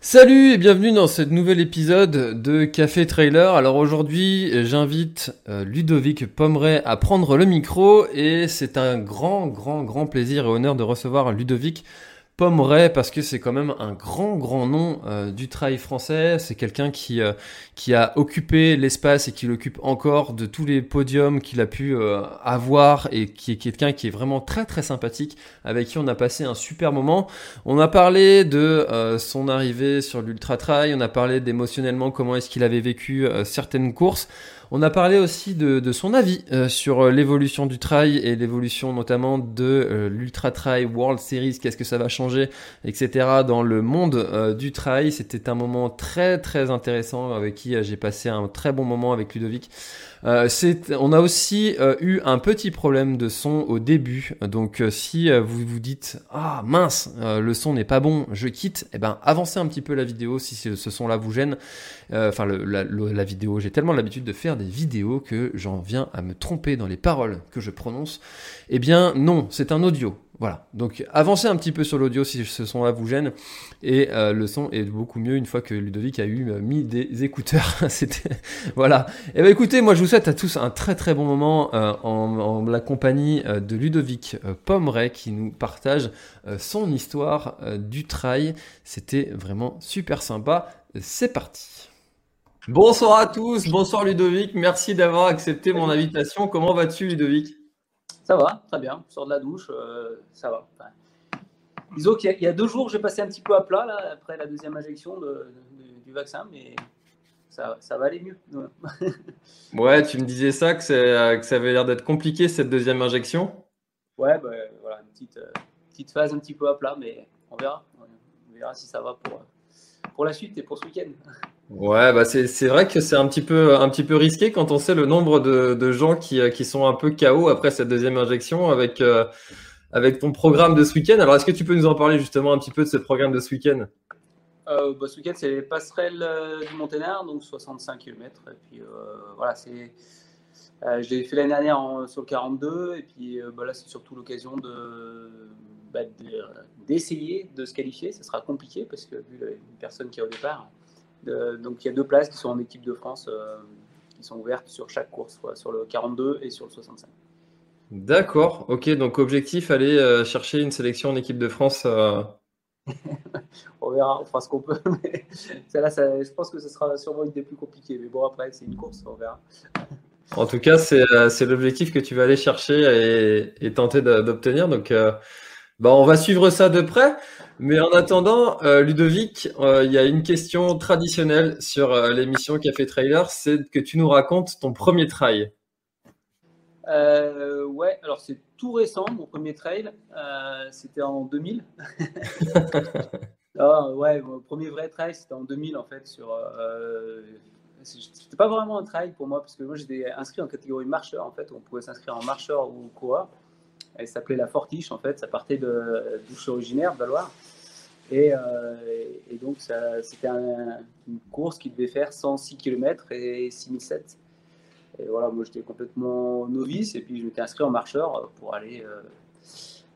Salut et bienvenue dans ce nouvel épisode de Café Trailer. Alors aujourd'hui, j'invite euh, Ludovic Pomeray à prendre le micro et c'est un grand, grand, grand plaisir et honneur de recevoir Ludovic Pomeray parce que c'est quand même un grand grand nom euh, du trail français. C'est quelqu'un qui euh, qui a occupé l'espace et qui l'occupe encore de tous les podiums qu'il a pu euh, avoir et qui est quelqu'un qui est vraiment très très sympathique avec qui on a passé un super moment. On a parlé de son arrivée sur l'ultra trail, on a parlé d'émotionnellement comment est-ce qu'il avait vécu certaines courses. On a parlé aussi de, son avis euh, sur euh, l'évolution du trail et l'évolution notamment de euh, l'Ultra Trail World Series, qu'est-ce que ça va changer, etc. dans le monde du trail. C'était un moment très très intéressant avec qui j'ai passé un très bon moment avec Ludovic. Euh, on a aussi euh, eu un petit problème de son au début. Donc euh, si vous vous dites ah mince le son n'est pas bon, je quitte, eh ben avancez un petit peu la vidéo si ce son-là vous gêne. Enfin la, vidéo, j'ai tellement l'habitude de faire des vidéos que j'en viens à me tromper dans les paroles que je prononce. Eh bien non, c'est un audio. Voilà, donc avancez un petit peu sur l'audio si ce son-là vous gêne, et euh, le son est beaucoup mieux une fois que Ludovic a eu euh, mis des écouteurs. C'était voilà. Et eh ben écoutez, moi je vous souhaite à tous un très très bon moment euh, en, la compagnie de Ludovic Pomeray qui nous partage son histoire du trail. C'était vraiment super sympa. C'est parti. Bonsoir à tous, bonsoir Ludovic, merci d'avoir accepté mon invitation. Comment vas-tu Ludovic? Ça va, très bien. Je sors de la douche, euh, ça va. disons qu'il y, a deux jours, j'ai passé un petit peu à plat là, après la deuxième injection du vaccin, mais ça, va aller mieux. ouais, tu me disais ça, que, que ça avait l'air d'être compliqué cette deuxième injection? Ouais, bah, voilà, une petite, euh, petite phase un petit peu à plat, mais on verra. On verra si ça va pour, pour la suite et pour ce week-end. Ouais, bah c'est vrai que c'est un petit peu un petit peu risqué quand on sait le nombre de, de gens qui, qui sont un peu KO après cette deuxième injection avec euh, avec ton programme de ce week-end. Alors est-ce que tu peux nous en parler justement un petit peu de ce programme de ce week-end? Euh, bah, Ce week-end c'est les passerelles euh, du Monténard, donc 65 km. Et puis voilà, c'est je l'ai fait l'année dernière sur le 42 et puis bah, là c'est surtout l'occasion de bah, d'essayer de, se qualifier. Ce sera compliqué parce que vu une personne qui est au départ donc il y a deux places qui sont en équipe de France euh, qui sont ouvertes sur chaque course, sur le 42 et sur le 65. D'accord, ok, donc objectif, aller euh, chercher une sélection en équipe de France. Euh. on verra, on fera ce qu'on peut. Mais là, ça, je pense que ce sera sûrement une des plus compliquées. Mais bon, après, c'est une course, on verra. En tout cas, c'est l'objectif que tu vas aller chercher et, tenter d'obtenir. Donc, bah, on va suivre ça de près. Mais en attendant, euh, Ludovic, euh, il y a une question traditionnelle sur euh, l'émission Café Trailer, c'est que tu nous racontes ton premier trail. ouais, alors c'est tout récent, mon premier trail, c'était en 2000. ah, ouais, mon premier vrai trail, c'était en 2000 en fait. Sur, c'était pas vraiment un trail pour moi parce que moi j'étais inscrit en catégorie marcheur en fait, on pouvait s'inscrire en marcheur ou coureur. Elle s'appelait la Fortiche, en fait. Ça partait de suis originaire, de Valoir. Et, euh, et, donc, c'était une course qui devait faire 106 km et 6007. Et voilà, moi, j'étais complètement novice. Et puis, je m'étais inscrit en marcheur pour aller, euh,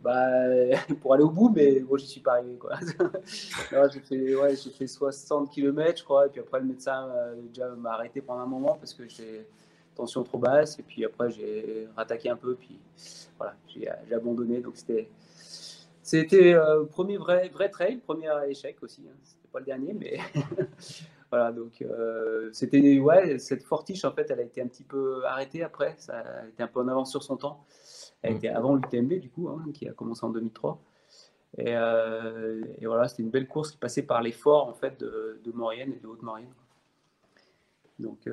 bah, pour aller au bout, mais moi, j'y suis pas arrivé. j'ai fait, ouais, fait 60 km, je crois. Et puis après, le médecin euh, déjà m'a arrêté pendant un moment parce que j'étais tension trop basse. Et puis après, j'ai rattaqué un peu. Puis voilà, j'ai abandonné. Donc c'était c'était euh, premier vrai, vrai trail, premier échec aussi. Hein. C'était pas le dernier, mais voilà. Donc euh, c'était ouais, cette fortiche en fait, elle a été un petit peu arrêtée après. Ça a été un peu en avance sur son temps. Elle était avant l'UTMB du coup, hein, qui a commencé en 2003. Et, voilà, c'était une belle course qui passait par les forts en fait, de, de Maurienne et de Haute-Maurienne. Donc,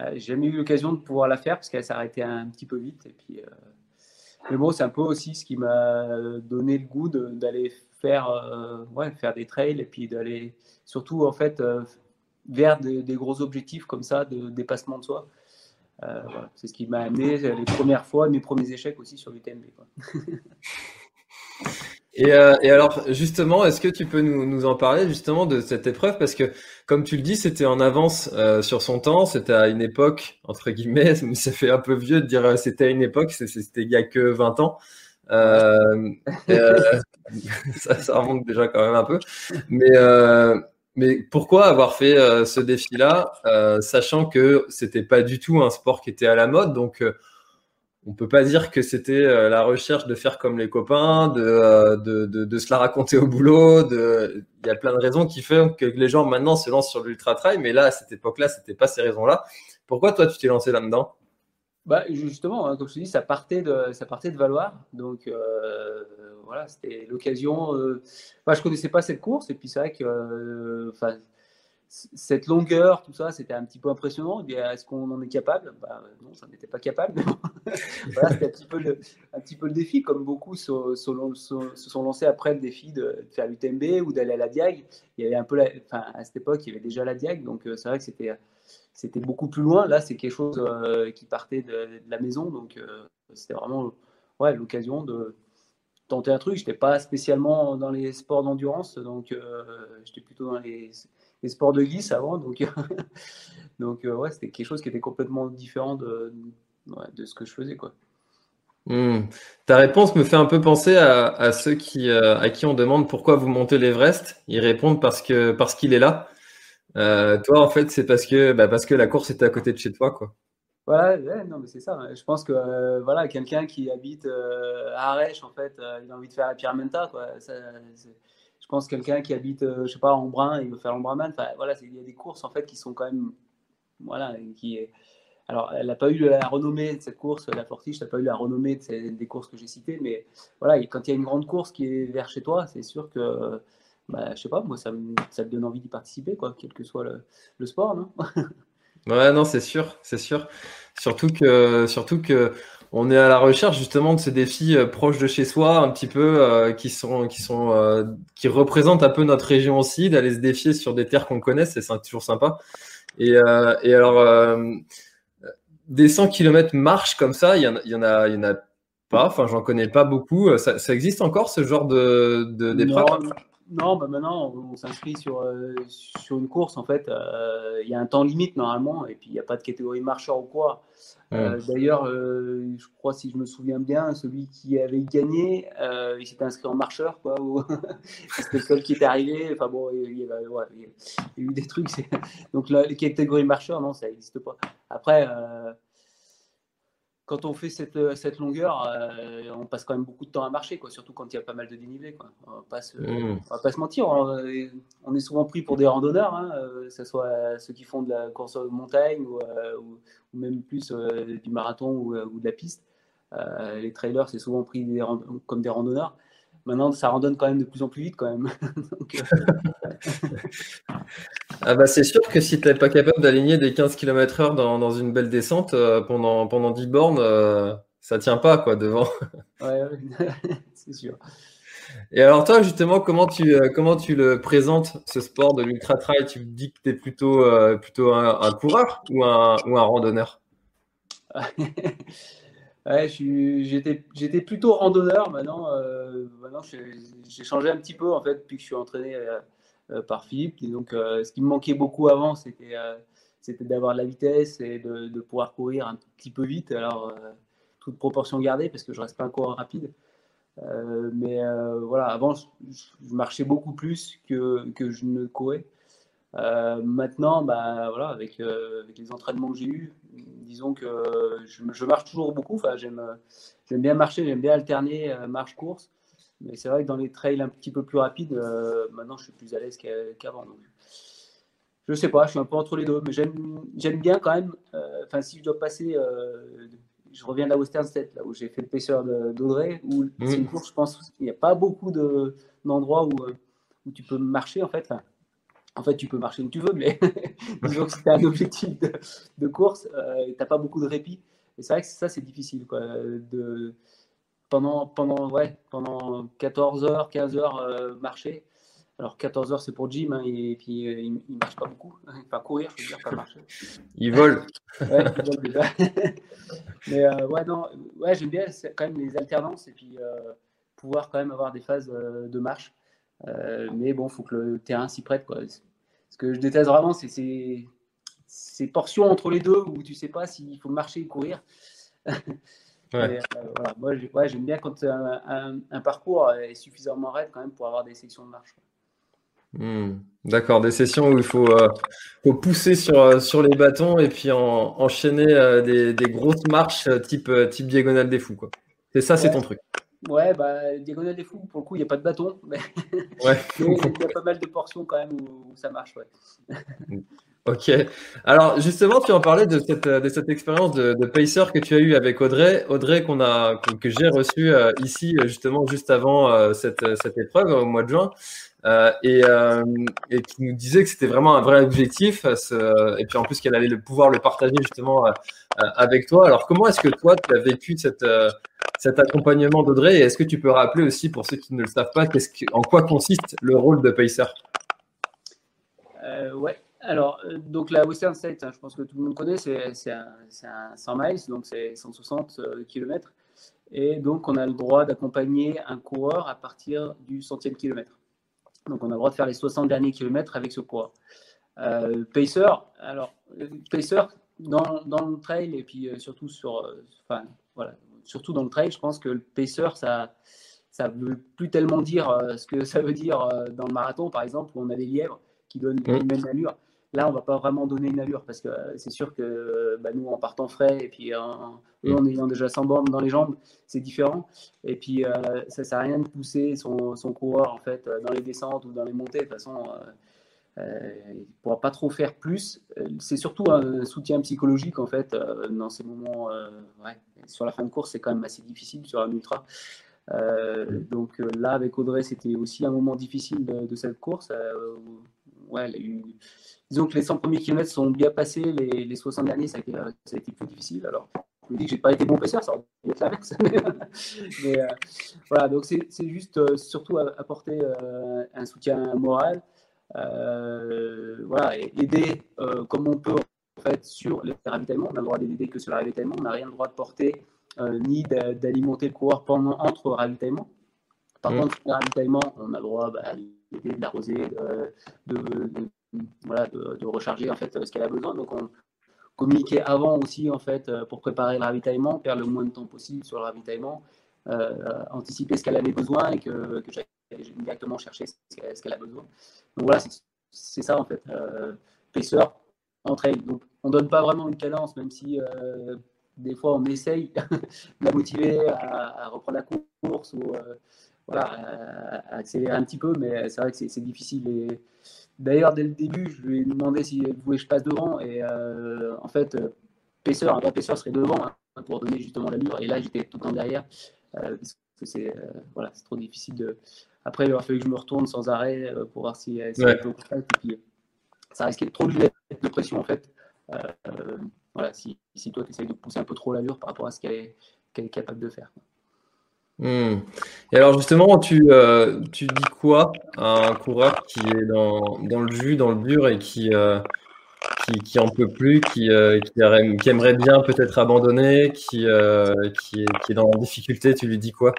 j'ai jamais eu l'occasion de pouvoir la faire parce qu'elle s'arrêtait un petit peu vite. Et puis, mais bon, c'est un peu aussi ce qui m'a donné le goût d'aller faire, euh, ouais, faire des trails et puis d'aller surtout en fait euh, vers des, gros objectifs comme ça de dépassement de soi. Euh, c'est ce qui m'a amené les premières fois, mes premiers échecs aussi sur l'UTMB. Et, euh, et, alors, justement, est-ce que tu peux nous, nous, en parler justement de cette épreuve? Parce que, comme tu le dis, c'était en avance euh, sur son temps, c'était à une époque, entre guillemets, mais ça fait un peu vieux de dire euh, c'était à une époque, c'était il y a que 20 ans. Euh, euh ça, ça, remonte déjà quand même un peu. Mais, mais pourquoi avoir fait ce défi-là, sachant que c'était pas du tout un sport qui était à la mode? Donc, on peut pas dire que c'était euh, la recherche de faire comme les copains, euh, de, de, de, se la raconter au boulot. De... Il y a plein de raisons qui font que les gens maintenant se lancent sur l'ultra trail, mais là, à cette époque-là, c'était pas ces raisons-là. Pourquoi toi, tu t'es lancé là-dedans? Bah, justement, hein, comme je te dis, ça partait de, ça partait de Valoir. Donc euh, voilà, c'était l'occasion. Euh... Je connaissais pas cette course, et puis c'est vrai que cette longueur, tout ça, c'était un petit peu impressionnant. Est-ce qu'on en est capable? Bah, Non, ça n'était pas capable. c'était un petit, peu le, défi, comme beaucoup se, sont lancés après le défi de, faire l'UTMB ou d'aller à la Diag. Il y avait un peu, à cette époque, il y avait déjà la Diag, donc euh, c'est vrai que c'était, c'était beaucoup plus loin. Là, c'est quelque chose euh, qui partait de, la maison, donc euh, c'était vraiment ouais, l'occasion de tenter un truc. Je n'étais pas spécialement dans les sports d'endurance, donc j'étais plutôt dans les les sports de glisse avant. Donc, donc euh, ouais, c'était quelque chose qui était complètement différent de, de ce que je faisais. Quoi. Hmm. Ta réponse me fait un peu penser à, à ceux qui, euh, à qui on demande pourquoi vous montez l'Everest. Ils répondent parce que parce qu'il est là. Euh, toi, en fait, c'est parce que bah, parce que la course était à côté de chez toi, quoi. Voilà, non, mais c'est ça. Je pense que voilà, quelqu'un qui habite à Arèche, en fait, il a envie de faire la Pierre Menta, quoi. Ça, je pense quelqu'un qui habite, euh, je sais pas, en Brun, il veut faire l'Embrunman. Enfin, voilà, il y a des courses en fait qui sont quand même, voilà, qui. Alors, elle n'a pas eu la renommée de cette course, la Fortige n'a pas eu la renommée de des courses que j'ai citées, mais voilà, quand il y a une grande course qui est vers chez toi, c'est sûr que, bah, je sais pas, moi, ça me, ça donne envie d'y participer, quoi, quel que soit le, le sport, non? Ouais, non, c'est sûr, c'est sûr. Surtout que, surtout que on est à la recherche justement de ces défis euh, proches de chez soi, un petit peu euh, qui sont qui sont euh, qui représentent un peu notre région aussi, d'aller se défier sur des terres qu'on connaît, c'est toujours sympa. Et, alors des 100 km marche comme ça, il y en, a pas, enfin j'en connais pas beaucoup. Ça, ça, existe encore ce genre de d'épreuve? Non, bah maintenant, on, s'inscrit sur, euh, sur une course. En fait, euh, il y a un temps limite normalement, et puis il n'y a pas de catégorie marcheur ou quoi. Euh, d'ailleurs, je crois, si je me souviens bien, celui qui avait gagné, il s'était inscrit en marcheur, quoi. C'était le seul qui était arrivé. Enfin bon, il y, a, eu des trucs. Donc les catégories marcheurs, non, ça n'existe pas. Après quand on fait cette, euh, cette longueur, euh, on passe quand même beaucoup de temps à marcher, quoi, surtout quand il y a pas mal de dénivelé. Quoi. On ne mmh. va, pas se mentir, on, est souvent pris pour des randonneurs, hein, euh, que ce soit ceux qui font de la course de montagne ou, ou, même plus du marathon ou, ou, de la piste. les trailers, c'est souvent pris des, comme des randonneurs. Maintenant, ça randonne quand même de plus en plus vite quand même. ah bah c'est sûr que si tu n'es pas capable d'aligner des 15 km/h dans, dans, une belle descente euh, pendant, pendant 10 bornes, euh, ça tient pas quoi devant. ouais, c'est sûr. Et alors toi justement, comment tu, euh, comment tu le présentes ce sport de l'ultra trail? Tu me dis que tu es plutôt, plutôt un, un, coureur ou un, ou un randonneur? Ouais, j'étais plutôt randonneur. Maintenant, euh, maintenant j'ai changé un petit peu en fait, depuis que je suis entraîné euh, euh, par Philippe. Donc, ce qui me manquait beaucoup avant, c'était c'était d'avoir la vitesse et de, de, pouvoir courir un petit peu vite. Alors, toute proportion gardée, parce que je reste pas un coureur rapide. mais voilà, avant, je, marchais beaucoup plus que, que je ne courais. maintenant, bah, voilà, avec, les entraînements que j'ai eus, disons que je, marche toujours beaucoup. J'aime, bien marcher, j'aime bien alterner euh, marche-course. Mais c'est vrai que dans les trails un petit peu plus rapides, euh, maintenant je suis plus à l'aise qu'avant. Je sais pas, je suis un peu entre les deux, mais j'aime, bien quand même. Euh, enfin, si je dois passer je reviens de la Western State, là où j'ai fait le pêcheur d'Audrey, où c'est une course, je pense, il n'y a pas beaucoup d'endroits où, où tu peux marcher, en fait. en fait, tu peux marcher où tu veux, mais disons que c'était un objectif de, course, euh, tu n'as pas beaucoup de répit. Et c'est vrai que ça, c'est difficile, quoi, de, pendant, pendant, ouais, pendant 14 heures, 15 heures euh, marcher. Alors 14 heures c'est pour Jim hein, et puis euh, il, ne marche pas beaucoup. Enfin courir, je veux dire, pas marcher. Il vole. ouais, il vole déjà. Mais euh, ouais, non, ouais, j'aime bien quand même les alternances et puis pouvoir quand même avoir des phases de marche. mais bon, faut que le terrain s'y prête. Quoi. Ce que je déteste vraiment, c'est ces, ces portions entre les deux où tu sais pas s'il faut marcher ou courir. Euh, moi, j'aime bien quand un, un, parcours est suffisamment raide quand même pour avoir des sections de marche. Hmm. D'accord, des sessions où il faut, euh, faut pousser sur, euh, sur les bâtons et puis enchaîner des, des, grosses marches type, type diagonale des fous. C'est ça, c'est ton truc. Ouais, bah, diagonale des fous, pour le coup, il n'y a pas de bâton. Mais... Ouais. il y a pas mal de portions quand même où, ça marche. Ouais. Ok. Alors justement, tu en parlais de cette, de cette expérience de, de pacer que tu as eu avec Audrey. Audrey qu'on a, que j'ai reçu euh, ici justement juste avant euh, cette, cette épreuve au mois de juin. Euh, et, euh, et, qui nous disait que c'était vraiment un vrai objectif, ce, et puis en plus qu'elle allait le pouvoir le partager justement avec toi. Alors comment est-ce que toi tu as vécu cette, cet accompagnement d'Audrey? Et est-ce que tu peux rappeler aussi pour ceux qui ne le savent pas, qu'est-ce que, en quoi consiste le rôle de pacer? Euh, Ouais, alors, euh, donc la Western State, hein, je pense que tout le monde connaît, c'est un, 100 miles, donc c'est 160 euh, km. Et donc, on a le droit d'accompagner un coureur à partir du centième kilomètre. Donc, on a le droit de faire les 60 derniers kilomètres avec ce coureur. Euh, pacer, alors, pacer, dans, dans, le trail et puis surtout sur, enfin, voilà, surtout dans le trail, je pense que le pacer, ça, ça veut plus tellement dire ce que ça veut dire dans le marathon, par exemple, où on a des lièvres qui donnent une mmh. même allure. Là, on va pas vraiment donner une allure parce que euh, c'est sûr que bah, nous, en partant frais et puis en, en ayant déjà 100 bornes dans les jambes, c'est différent. Et puis, euh, ça ne sert à rien de pousser son, son, coureur en fait dans les descentes ou dans les montées. De toute façon, euh, il ne pourra pas trop faire plus. C'est surtout un soutien psychologique en fait dans ces moments. Ouais, sur la fin de course, c'est quand même assez difficile sur un ultra. donc là, avec Audrey, c'était aussi un moment difficile de, cette course. Ouais, elle a eu disons que les 100 premiers kilomètres sont bien passés, les, les 60 derniers, ça a, été, euh, ça a, été, plus difficile. Alors, je me dis que j'ai pas été bon pêcheur, ça aurait être l'inverse. Mais euh, voilà, donc c'est juste euh, surtout apporter un soutien moral, voilà, et aider comme on peut en fait sur les ravitaillements. On a le droit d'aider que sur le ravitaillement, on n'a rien le droit de porter ni d'alimenter le coureur pendant entre ravitaillements. Par mmh. contre, le ravitaillement, on a le droit bah, d'aider, de l'arroser, de, voilà, de, recharger en fait ce qu'elle a besoin. Donc on communiquait avant aussi en fait euh, pour préparer le ravitaillement, perdre le moins de temps possible sur le ravitaillement, euh, anticiper ce qu'elle avait besoin et que, que j'allais directement chercher ce qu'elle a besoin. Donc voilà, c'est ça en fait. Euh, pacer, entraîne. Donc on donne pas vraiment une cadence, même si euh, des fois on essaye de la motiver à, reprendre la course ou voilà, accélérer un petit peu, mais c'est vrai que c'est difficile. Et, D'ailleurs, dès le début, je lui ai demandé si elle voulait que je passe devant. Et euh, en fait, euh, Pacer, un vrai Pacer serait devant hein, pour donner justement l'allure. Et là, j'étais tout le temps derrière. Euh, parce que c'est voilà, trop difficile de. Après, il aurait fallu que je me retourne sans arrêt pour voir si, si elle peut Et puis, ça risquait de trop mettre de pression en fait. voilà, si, si toi, tu essayes de pousser un peu trop l'allure par rapport à ce qu'elle est, est, capable de faire. Hmm. Et alors justement, tu, euh, tu dis quoi à un coureur qui est dans, dans le jus, dans le dur et qui, euh, qui, qui en peut plus, qui, euh, qui, aimerait bien peut-être abandonner, qui, qui, est, qui est dans la difficulté, tu lui dis quoi?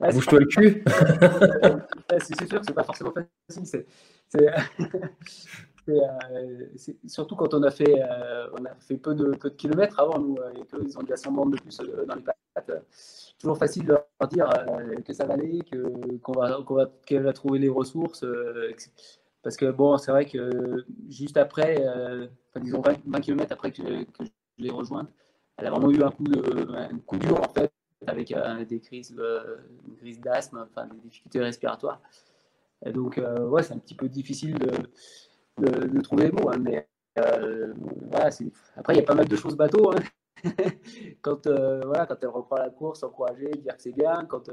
Bouge-toi le cul C'est sûr que c'est pas forcément facile. C'est euh, surtout quand on a fait, euh, on a fait peu de, peu de kilomètres avant nous euh, et qu'ils ont déjà 100 bandes de plus dans les pattes. toujours facile de leur dire que ça va aller, qu'on va, va, va trouver les ressources. parce que bon, c'est vrai que juste après, disons 20, km après que, je l'ai rejointe, elle a vraiment eu un coup, de, un coup dur en fait, avec des crises, d'asthme, enfin des difficultés respiratoires. Donc, ouais, c'est un petit peu difficile de, de, trouver les mots. Hein, mais euh, voilà, après, il y a pas mal de choses bateau. Hein. quand, voilà, quand elle reprend la course, encourager, dire que c'est bien. Quand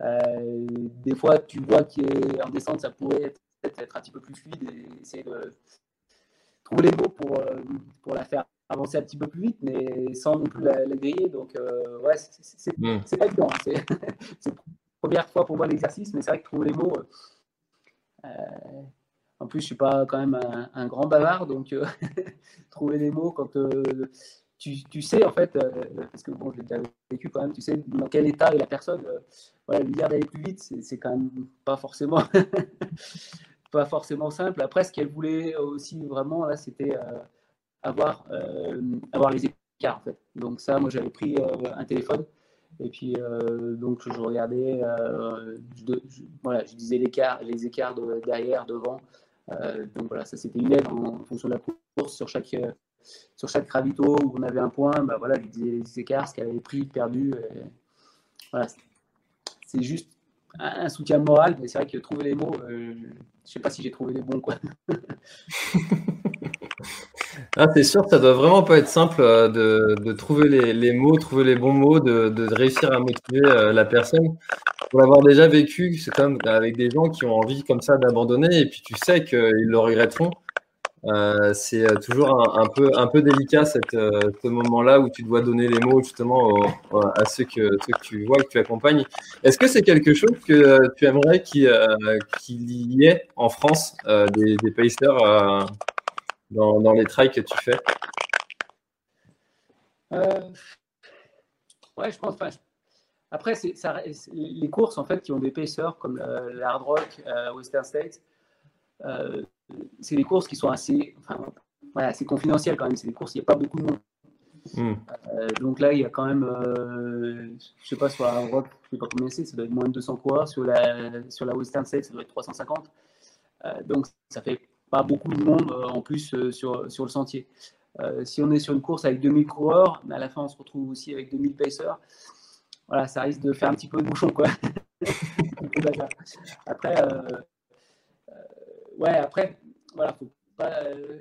des fois tu vois qu'en descente, ça pourrait être, être, un petit peu plus fluide et essayer de trouver les mots pour, pour la faire avancer un petit peu plus vite, mais sans non plus la, griller. Donc, ouais, c'est mm. pas évident. Hein. C'est la première fois pour moi l'exercice, mais c'est vrai que trouver les mots. En plus, je suis pas quand même un, grand bavard, donc euh, trouver les mots quand euh, tu, tu, sais en fait, euh, parce que bon, j'ai déjà vécu quand même, tu sais dans quel état est la personne. voilà, lui dire d'aller plus vite, c'est quand même pas forcément, pas forcément simple. Après, ce qu'elle voulait aussi vraiment là, c'était avoir, avoir les écarts en fait. Donc ça, moi, j'avais pris un téléphone. Et puis, donc, je regardais, je, je disais les écarts de, derrière, devant, donc voilà, ça c'était une aide en, fonction de la course sur chaque, euh, sur chaque ravito où on avait un point, bah voilà, les écarts, ce qu'elle avait pris, perdu. voilà, c'est juste un, soutien moral, mais c'est vrai que trouver les mots, euh, je sais pas si j'ai trouvé les bons quoi. ah, c'est sûr, ça doit vraiment pas être simple de, de trouver les, mots, trouver les bons mots, de réussir à motiver la personne pour l'avoir déjà vécu, c'est comme avec des gens qui ont envie comme ça d'abandonner et puis tu sais qu'ils le regretteront. Euh, c'est euh, toujours un, peu, un peu délicat euh, ce moment-là où tu dois donner les mots justement à ceux que, ceux que tu vois, que tu accompagnes. Est-ce que c'est quelque chose que tu aimerais qu'il y ait en France des, des pacers dans, dans, les trails que tu fais? Ouais, je pense. Pas. Après, ça, les courses en fait qui ont des pacers comme l'Hard Rock, euh, Western States, euh, c'est des courses qui sont assez, enfin, assez confidentielles quand même. C'est des courses, il n'y a pas beaucoup de monde. Hmm. Euh, donc là, il y a quand même, je sais pas, sur la Rock, je sais pas combien c'est, ça doit être moins de 200 coureurs. Sur la, sur la Western States, ça doit être 350. donc ça fait pas beaucoup de monde en plus sur, sur le sentier. si on est sur une course avec 2000 coureurs, à la fin, on se retrouve aussi avec 2000 pacers voilà, ça risque de faire un petit peu de bouchon, quoi. après, euh, euh, ouais, après, voilà, faut pas, euh,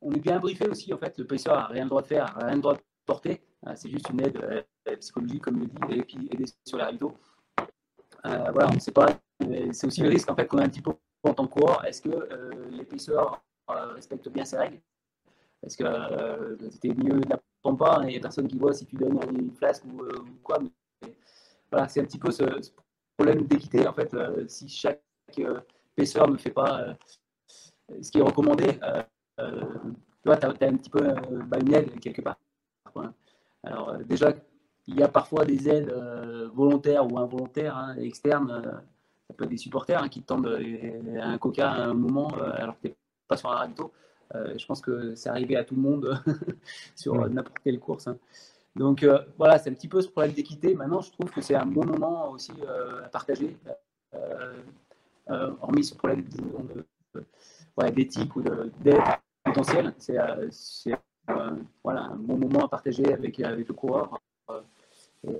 on est bien briefé aussi, en fait, le pacer n'a rien le droit de faire, rien le droit de porter, c'est juste une aide psychologique, comme le dit, et puis aider sur les rideaux. voilà, on ne sait pas, c'est aussi le risque, en fait, qu'on a un petit peu en tant que coureur, est-ce que l'épaisseur respecte bien ses règles? Est-ce que c'était mieux de la pas, il n'y a personne qui voit si tu donnes une flasque ou, euh, quoi. voilà, c'est un petit peu ce, problème d'équité. En fait, euh, si chaque euh, épaisseur ne fait pas ce qui est recommandé, tu vois, tu as, un petit peu bah, une aide quelque part. Alors, déjà, il y a parfois des aides volontaires ou involontaires, hein, externes. ça peut être des supporters hein, qui te tendent un coca à un moment alors que tu n'es pas sur un ravito. Euh, je pense que c'est arrivé à tout le monde sur n'importe quelle course. Hein. Donc euh, voilà, c'est un petit peu ce problème d'équité. Maintenant, je trouve que c'est un bon moment aussi euh, à partager, hormis ce problème d'éthique ou d'aide potentielle. C'est voilà, un bon moment à partager avec, avec le coureur. Et,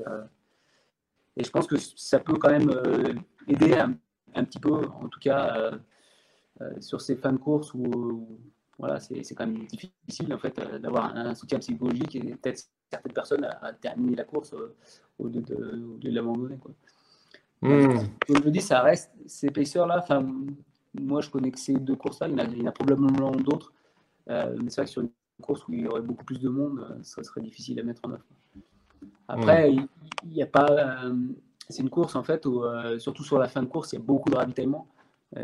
et, je pense que ça peut quand même aider un, un, petit peu, en tout cas, sur ces fins de course où, voilà, c'est quand même difficile en fait euh, d'avoir un soutien psychologique et peut-être certaines personnes à, terminer la course euh, au lieu de, de l'abandonner. Mmh. je me dis, ça reste ces épaisseurs-là. Enfin, moi, je connais que ces deux courses-là. Il, y en a probablement d'autres. Euh, mais c'est vrai que sur une course où il y aurait beaucoup plus de monde, ça serait difficile à mettre en œuvre. Après, il n'y a pas. c'est une course en fait où, surtout sur la fin de course, il y a beaucoup de ravitaillement.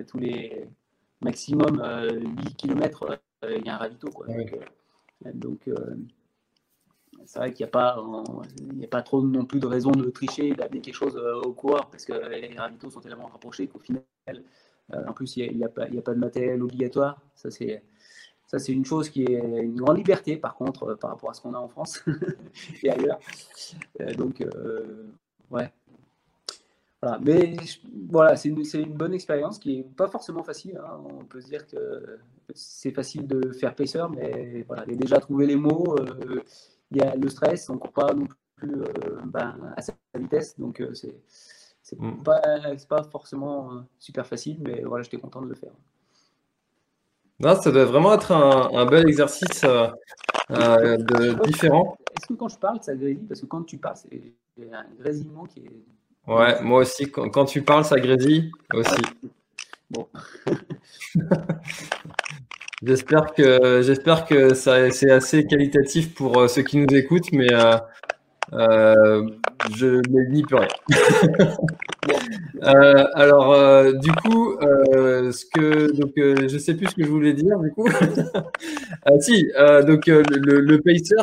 tous les maximum 8 km il y a un ravito. Quoi. Donc, euh, euh, c'est vrai qu'il n'y a, pas, il a pas trop non plus de raison de tricher, d'amener quelque chose au coureur, parce que les ravitaux sont tellement rapprochés qu'au final, en plus, il n'y a, a, pas de matériel obligatoire. Ça, c'est. Ça, c'est une chose qui est une grande liberté, par contre, par rapport à ce qu'on a en France et ailleurs. donc, ouais, voilà. Mais voilà, c'est une, une, bonne expérience qui n'est pas forcément facile. Hein. On peut se dire que c'est facile de faire pacer, mais voilà, il y a déjà trouvé les mots. Euh, il y a le stress, on ne court pas non plus euh, ben, à sa vitesse. Donc, euh, c'est c'est mm. pas, pas, forcément super facile, mais voilà, j'étais content de le faire. Non, ça doit vraiment être un, un bel exercice de, différents. Est-ce que quand je parle, ça grésille? Parce que quand tu parles, c'est un grésillement qui est. Ouais, moi aussi, quand, quand tu parles, ça grésille aussi. Bon. j'espère que j'espère que ça c'est assez qualitatif pour euh, ceux qui nous écoutent, mais euh, euh, je n'y peux rien. euh, alors, euh, du coup, euh, ce que donc euh, je sais plus ce que je voulais dire. Du coup, ah, si. donc le, le, pacer,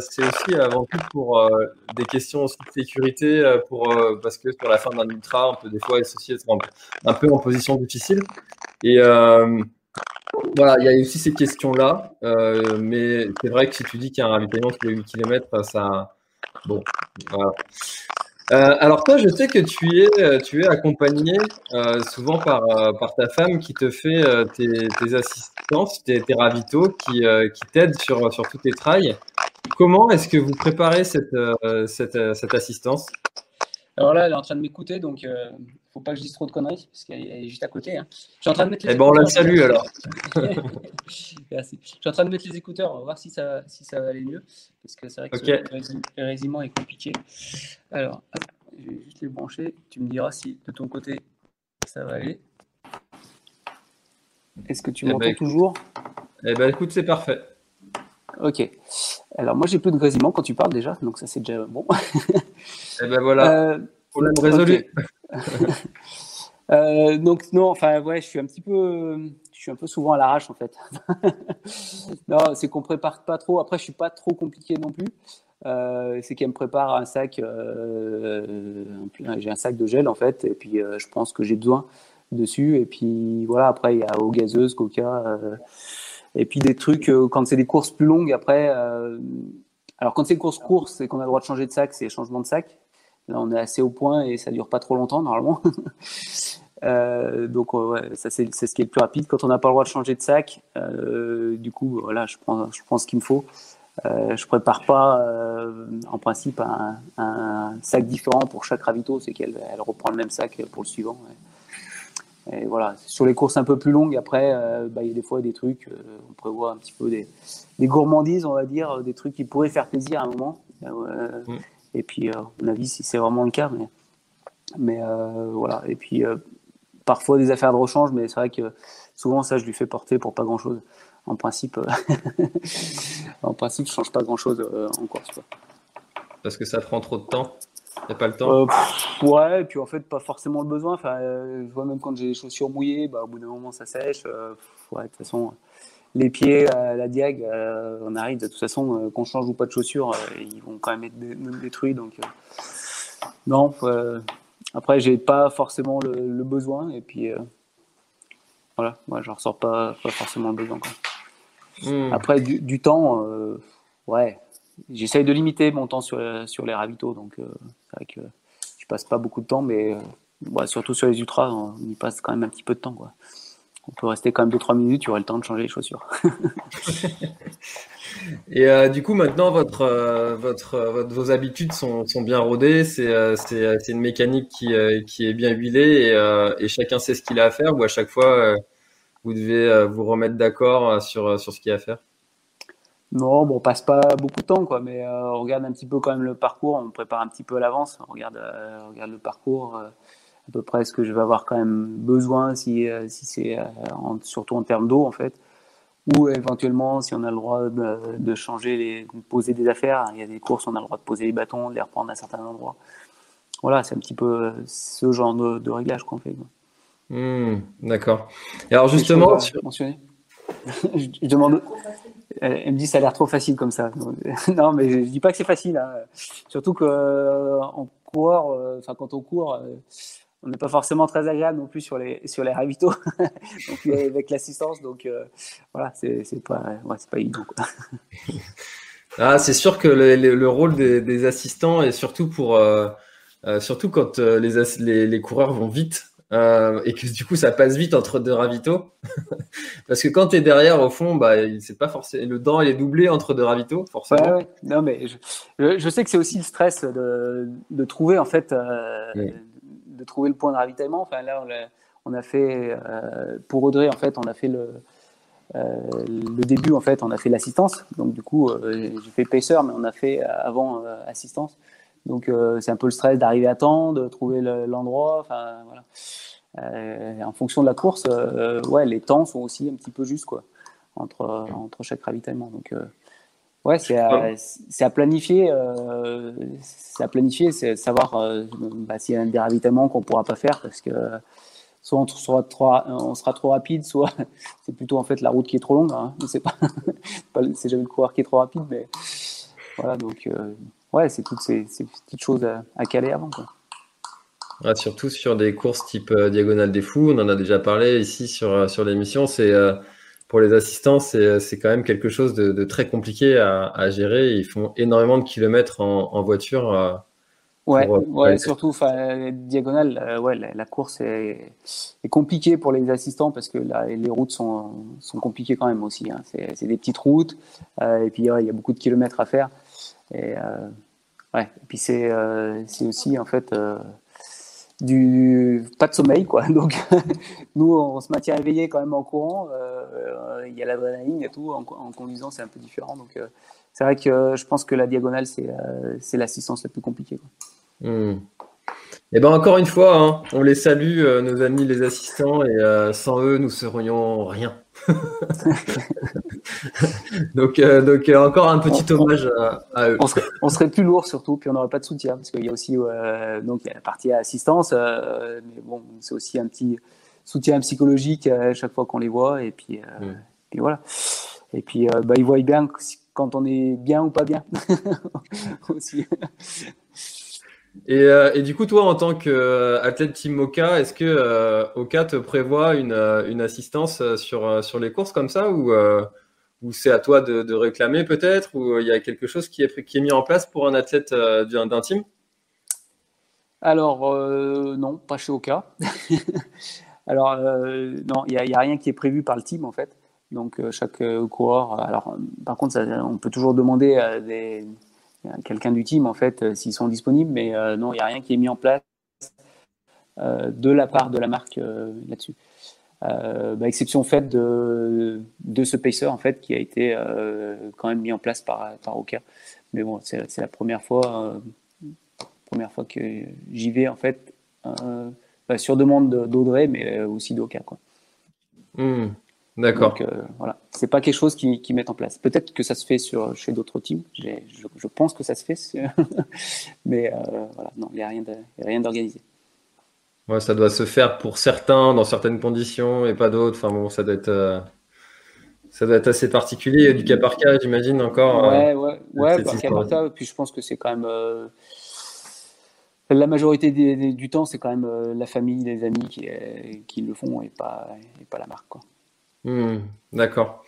c'est aussi avant tout pour des questions de sécurité, pour parce que sur la fin d'un ultra, on peut des fois associer un, un peu en position difficile. Et voilà, il y a aussi ces questions-là, mais c'est vrai que si tu dis qu'il y a un ravitaillement qui est 8 km, ça, Bon, voilà. Euh, alors toi, je sais que tu es, euh, tu es accompagné euh, souvent par, par ta femme qui te fait tes, assistances, tes, tes ravitaux, qui, qui t'aident sur, sur tous tes trails. Comment est-ce que vous préparez cette, cette, cette assistance? Alors là, elle est en train de m'écouter, donc faut pas que je dise trop de conneries, parce qu'elle est juste à côté. Hein. Je suis en train de mettre les eh ben, on la salue alors. Merci. Je suis en train de mettre les écouteurs, on va voir si ça, si ça va aller mieux, parce que c'est vrai que le résiment est compliqué. Alors, je vais juste les brancher. Tu me diras si de ton côté ça va aller. Est-ce que tu eh m'entends ben, toujours? Eh ben écoute, c'est parfait. Ok. Alors moi j'ai plus de grésillement quand tu parles déjà, donc ça c'est déjà bon. Eh ben voilà, euh, problème résolu. euh, donc non, enfin ouais, je suis un petit peu, je suis un peu souvent à l'arrache en fait. non, c'est qu'on prépare pas trop. Après, je suis pas trop compliqué non plus. Euh, c'est qu'elle me prépare un sac, euh, j'ai un sac de gel en fait, et puis je pense que j'ai besoin dessus. Et puis voilà, après il y a eau gazeuse, coca, et puis des trucs quand c'est des courses plus longues. Après, alors quand c'est course course, c'est qu'on a le droit de changer de sac, c'est changement de sac. Là, on est assez au point et ça dure pas trop longtemps normalement. euh, donc c'est ce qui est le plus rapide. Quand on n'a pas le droit de changer de sac, euh, du coup voilà, je prends ce qu'il me faut. Euh, je prépare pas euh, en principe un, sac différent pour chaque ravito, c'est qu'elle elle reprend le même sac pour le suivant. Et, voilà, sur les courses un peu plus longues, après, bah, il y a des fois des trucs, on prévoit un petit peu des, des, gourmandises, on va dire, des trucs qui pourraient faire plaisir à un moment. Mm. Et puis, euh, on a vu si c'est vraiment le cas. Mais, mais euh, voilà. Et puis, euh, parfois des affaires de rechange, mais c'est vrai que souvent, ça, je lui fais porter pour pas grand chose. En principe, en principe, je change pas grand chose en course. Parce que ça prend trop de temps? A pas le temps? Ouais, et puis en fait, pas forcément le besoin. Enfin, je vois même quand j'ai les chaussures mouillées, bah, au bout d'un moment, ça sèche. ouais, de toute façon, les pieds à la diag, euh, on arrive de toute façon, euh, qu'on change ou pas de chaussures, euh, ils vont quand même être détruits. Donc, non, après, j'ai pas forcément le, besoin. Et puis, voilà, moi, je ressors pas, pas forcément le besoin. Hmm. Après, du, temps, ouais, j'essaye de limiter mon temps sur, sur les ravitaux. Donc, c'est vrai que je passe pas beaucoup de temps, mais surtout sur les ultras, on y passe quand même un petit peu de temps. Quoi on peut rester quand même 2-3 minutes, tu aurais le temps de changer les chaussures. et euh, du coup, maintenant, votre, euh, votre, vos habitudes sont, sont bien rodées. C'est euh, une mécanique qui, qui, est bien huilée et, et, chacun sait ce qu'il a à faire ou à chaque fois, vous devez vous remettre d'accord sur, sur ce qu'il y a à faire? Non, bon, on passe pas beaucoup de temps, quoi, mais on regarde un petit peu quand même le parcours, on prépare un petit peu à l'avance, on regarde, on regarde le parcours, à peu près ce que je vais avoir quand même besoin si, euh, si c'est euh, surtout en termes d'eau en fait. Ou éventuellement si on a le droit de, de, changer les poser des affaires il y a des courses on a le droit de poser les bâtons de les reprendre à certains endroits. Voilà c'est un petit peu euh, ce genre de, de réglage qu'on fait mmh, d'accord. Alors justement sur... je, demande elle, me dit ça a l'air trop facile comme ça. Non mais je, dis pas que c'est facile hein. surtout que en cours enfin quand on court on n'est pas forcément très agréable non plus sur les, sur les ravitaux avec l'assistance. Donc euh, voilà, c'est pas, ouais, pas évident. ah, c'est sûr que le, le, rôle des, des, assistants est surtout pour. Euh, euh, surtout quand les, les, les, coureurs vont vite et que du coup ça passe vite entre deux ravitaux. Parce que quand tu es derrière, au fond, bah, c'est pas forcément le dent il est doublé entre deux ravitaux, forcément. Non, mais je, je, sais que c'est aussi le stress de, de trouver en fait de trouver le point de ravitaillement. Enfin, là, on a, fait, euh, pour Audrey, en fait, on a fait le, le début, en fait, on a fait l'assistance. Donc, du coup, j'ai fait pacer, mais on a fait avant assistance. Donc, c'est un peu le stress d'arriver à temps, de trouver l'endroit. En fonction de la course, ouais, les temps sont aussi un petit peu justes, quoi, entre, chaque ravitaillement. Ouais, c'est à, à, planifier. Euh, c'est à planifier, c'est savoir euh, bah, s'il y a un déravitaillement qu'on ne pourra pas faire parce que soit on sera trop, on sera trop rapide, soit c'est plutôt en fait la route qui est trop longue. Hein. C'est pas, c'est jamais le coureur qui est trop rapide, mais voilà. Donc euh, ouais, c'est toutes ces, ces, petites choses à, à caler avant. Quoi. surtout sur des courses type euh, Diagonale des Fous, on en a déjà parlé ici sur, sur l'émission. C'est pour les assistants, c'est quand même quelque chose de, très compliqué à, gérer. Ils font énormément de kilomètres en, voiture. Euh, ouais, euh, ouais surtout diagonale, euh, ouais, la, course est, compliquée pour les assistants parce que là, les routes sont, sont compliquées quand même aussi. Hein. C'est des petites routes et puis il y a beaucoup de kilomètres à faire. Et, ouais, et puis c'est aussi en fait du pas de sommeil quoi donc nous on se maintient éveillé quand même en courant euh, il y a l'adrénaline il y a tout en, conduisant c'est un peu différent donc euh, c'est vrai que je pense que la diagonale c'est euh, c'est l'assistance la plus compliquée quoi. Hmm. Et eh ben encore une fois, hein, on les salue, nos amis les assistants, et sans eux, nous serions rien. donc, euh, donc euh, encore un petit hommage à, eux. On serait, plus lourd surtout, puis on n'aurait pas de soutien parce qu'il y a aussi euh, donc il y a la partie assistance, mais bon c'est aussi un petit soutien psychologique à chaque fois qu'on les voit et puis, mm. puis voilà. Et puis bah, ils voient bien quand on est bien ou pas bien aussi. Et, et, du coup, toi, en tant qu'athlète Team Oka, est-ce que Oka te prévoit une, une assistance sur, sur les courses comme ça ou, ou c'est à toi de, réclamer peut-être Ou il y a quelque chose qui est, mis en place pour un athlète d'un team? Alors, non, pas chez Oka. alors, non, il n'y a, rien qui est prévu par le team en fait. Donc, chaque coureur. Alors, par contre, on peut toujours demander à quelqu'un du team en fait euh, s'ils sont disponibles, mais euh, non, il n'y a rien qui est mis en place euh, de la part de la marque là-dessus. Bah, exception faite de, de ce pacer en fait qui a été quand même mis en place par, par. Mais bon, c'est la première fois, première fois que j'y vais en fait bah, sur demande d'Audrey, mais aussi d'Oka. Quoi. Hmm. D'accord. Donc euh, voilà, c'est pas quelque chose qui, qui met en place. Peut-être que ça se fait sur chez d'autres teams. Je, je, pense que ça se fait, mais euh, voilà, non, il n'y a rien d'organisé. Ouais, ça doit se faire pour certains dans certaines conditions et pas d'autres. Enfin bon, ça doit être euh, ça doit être assez particulier, du cas par cas, j'imagine encore. Ouais, ouais, ouais, par cas par cas. Puis je pense que c'est quand même la majorité du temps, c'est quand même la famille, les amis qui, qui le font et pas et pas la marque, quoi. Hmm, d'accord.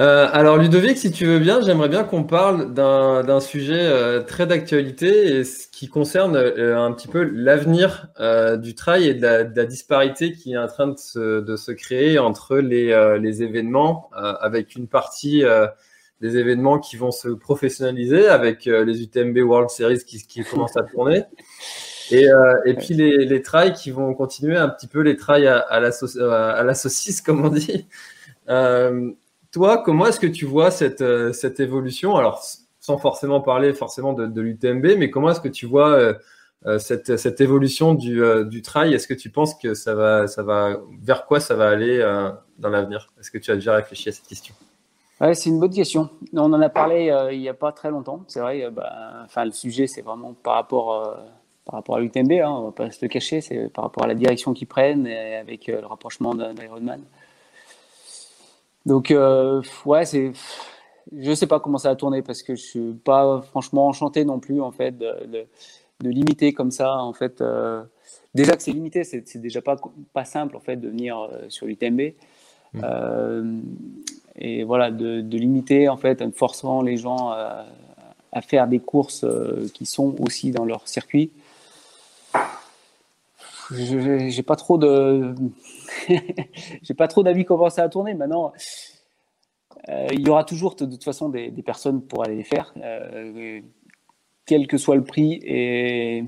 Euh, alors Ludovic, si tu veux bien, j'aimerais bien qu'on parle d'un sujet euh, très d'actualité et ce qui concerne euh, un petit peu l'avenir du trail et de la, disparité qui est en train de se, créer entre les, les événements, avec une partie des événements qui vont se professionnaliser, avec les UTMB World Series qui, qui commencent à tourner. Et, euh, et puis les, les trails qui vont continuer un petit peu les trails à, à, la, à la, saucisse, comme on dit. Euh, toi, comment est-ce que tu vois cette, euh, évolution? Alors, sans forcément parler forcément de, l'UTMB, mais comment est-ce que tu vois euh, euh, cette, évolution du, du trail? Est-ce que tu penses que ça va, vers quoi ça va aller dans l'avenir? Est-ce que tu as déjà réfléchi à cette question? Ouais, c'est une bonne question. On en a parlé il n'y a pas très longtemps. C'est vrai, bah, le sujet, c'est vraiment par rapport par rapport à l'UTMB, hein, on va pas se le cacher, c'est par rapport à la direction qu'ils prennent et avec euh, le rapprochement d'Ironman. Donc, euh, ouais, c'est. Je sais pas comment ça va tourner parce que je suis pas franchement enchanté non plus en fait de, de, limiter comme ça en fait. Euh, déjà que c'est limité, c'est déjà pas pas simple en fait de venir sur l'UTMB. Mmh. et voilà, de, de, limiter en fait, en forçant les gens à faire des courses qui sont aussi dans leur circuit j'ai pas trop de j'ai pas trop d'avis comment ça a tourné maintenant euh, il y aura toujours de toute façon des, personnes pour aller les faire euh, quel que soit le prix et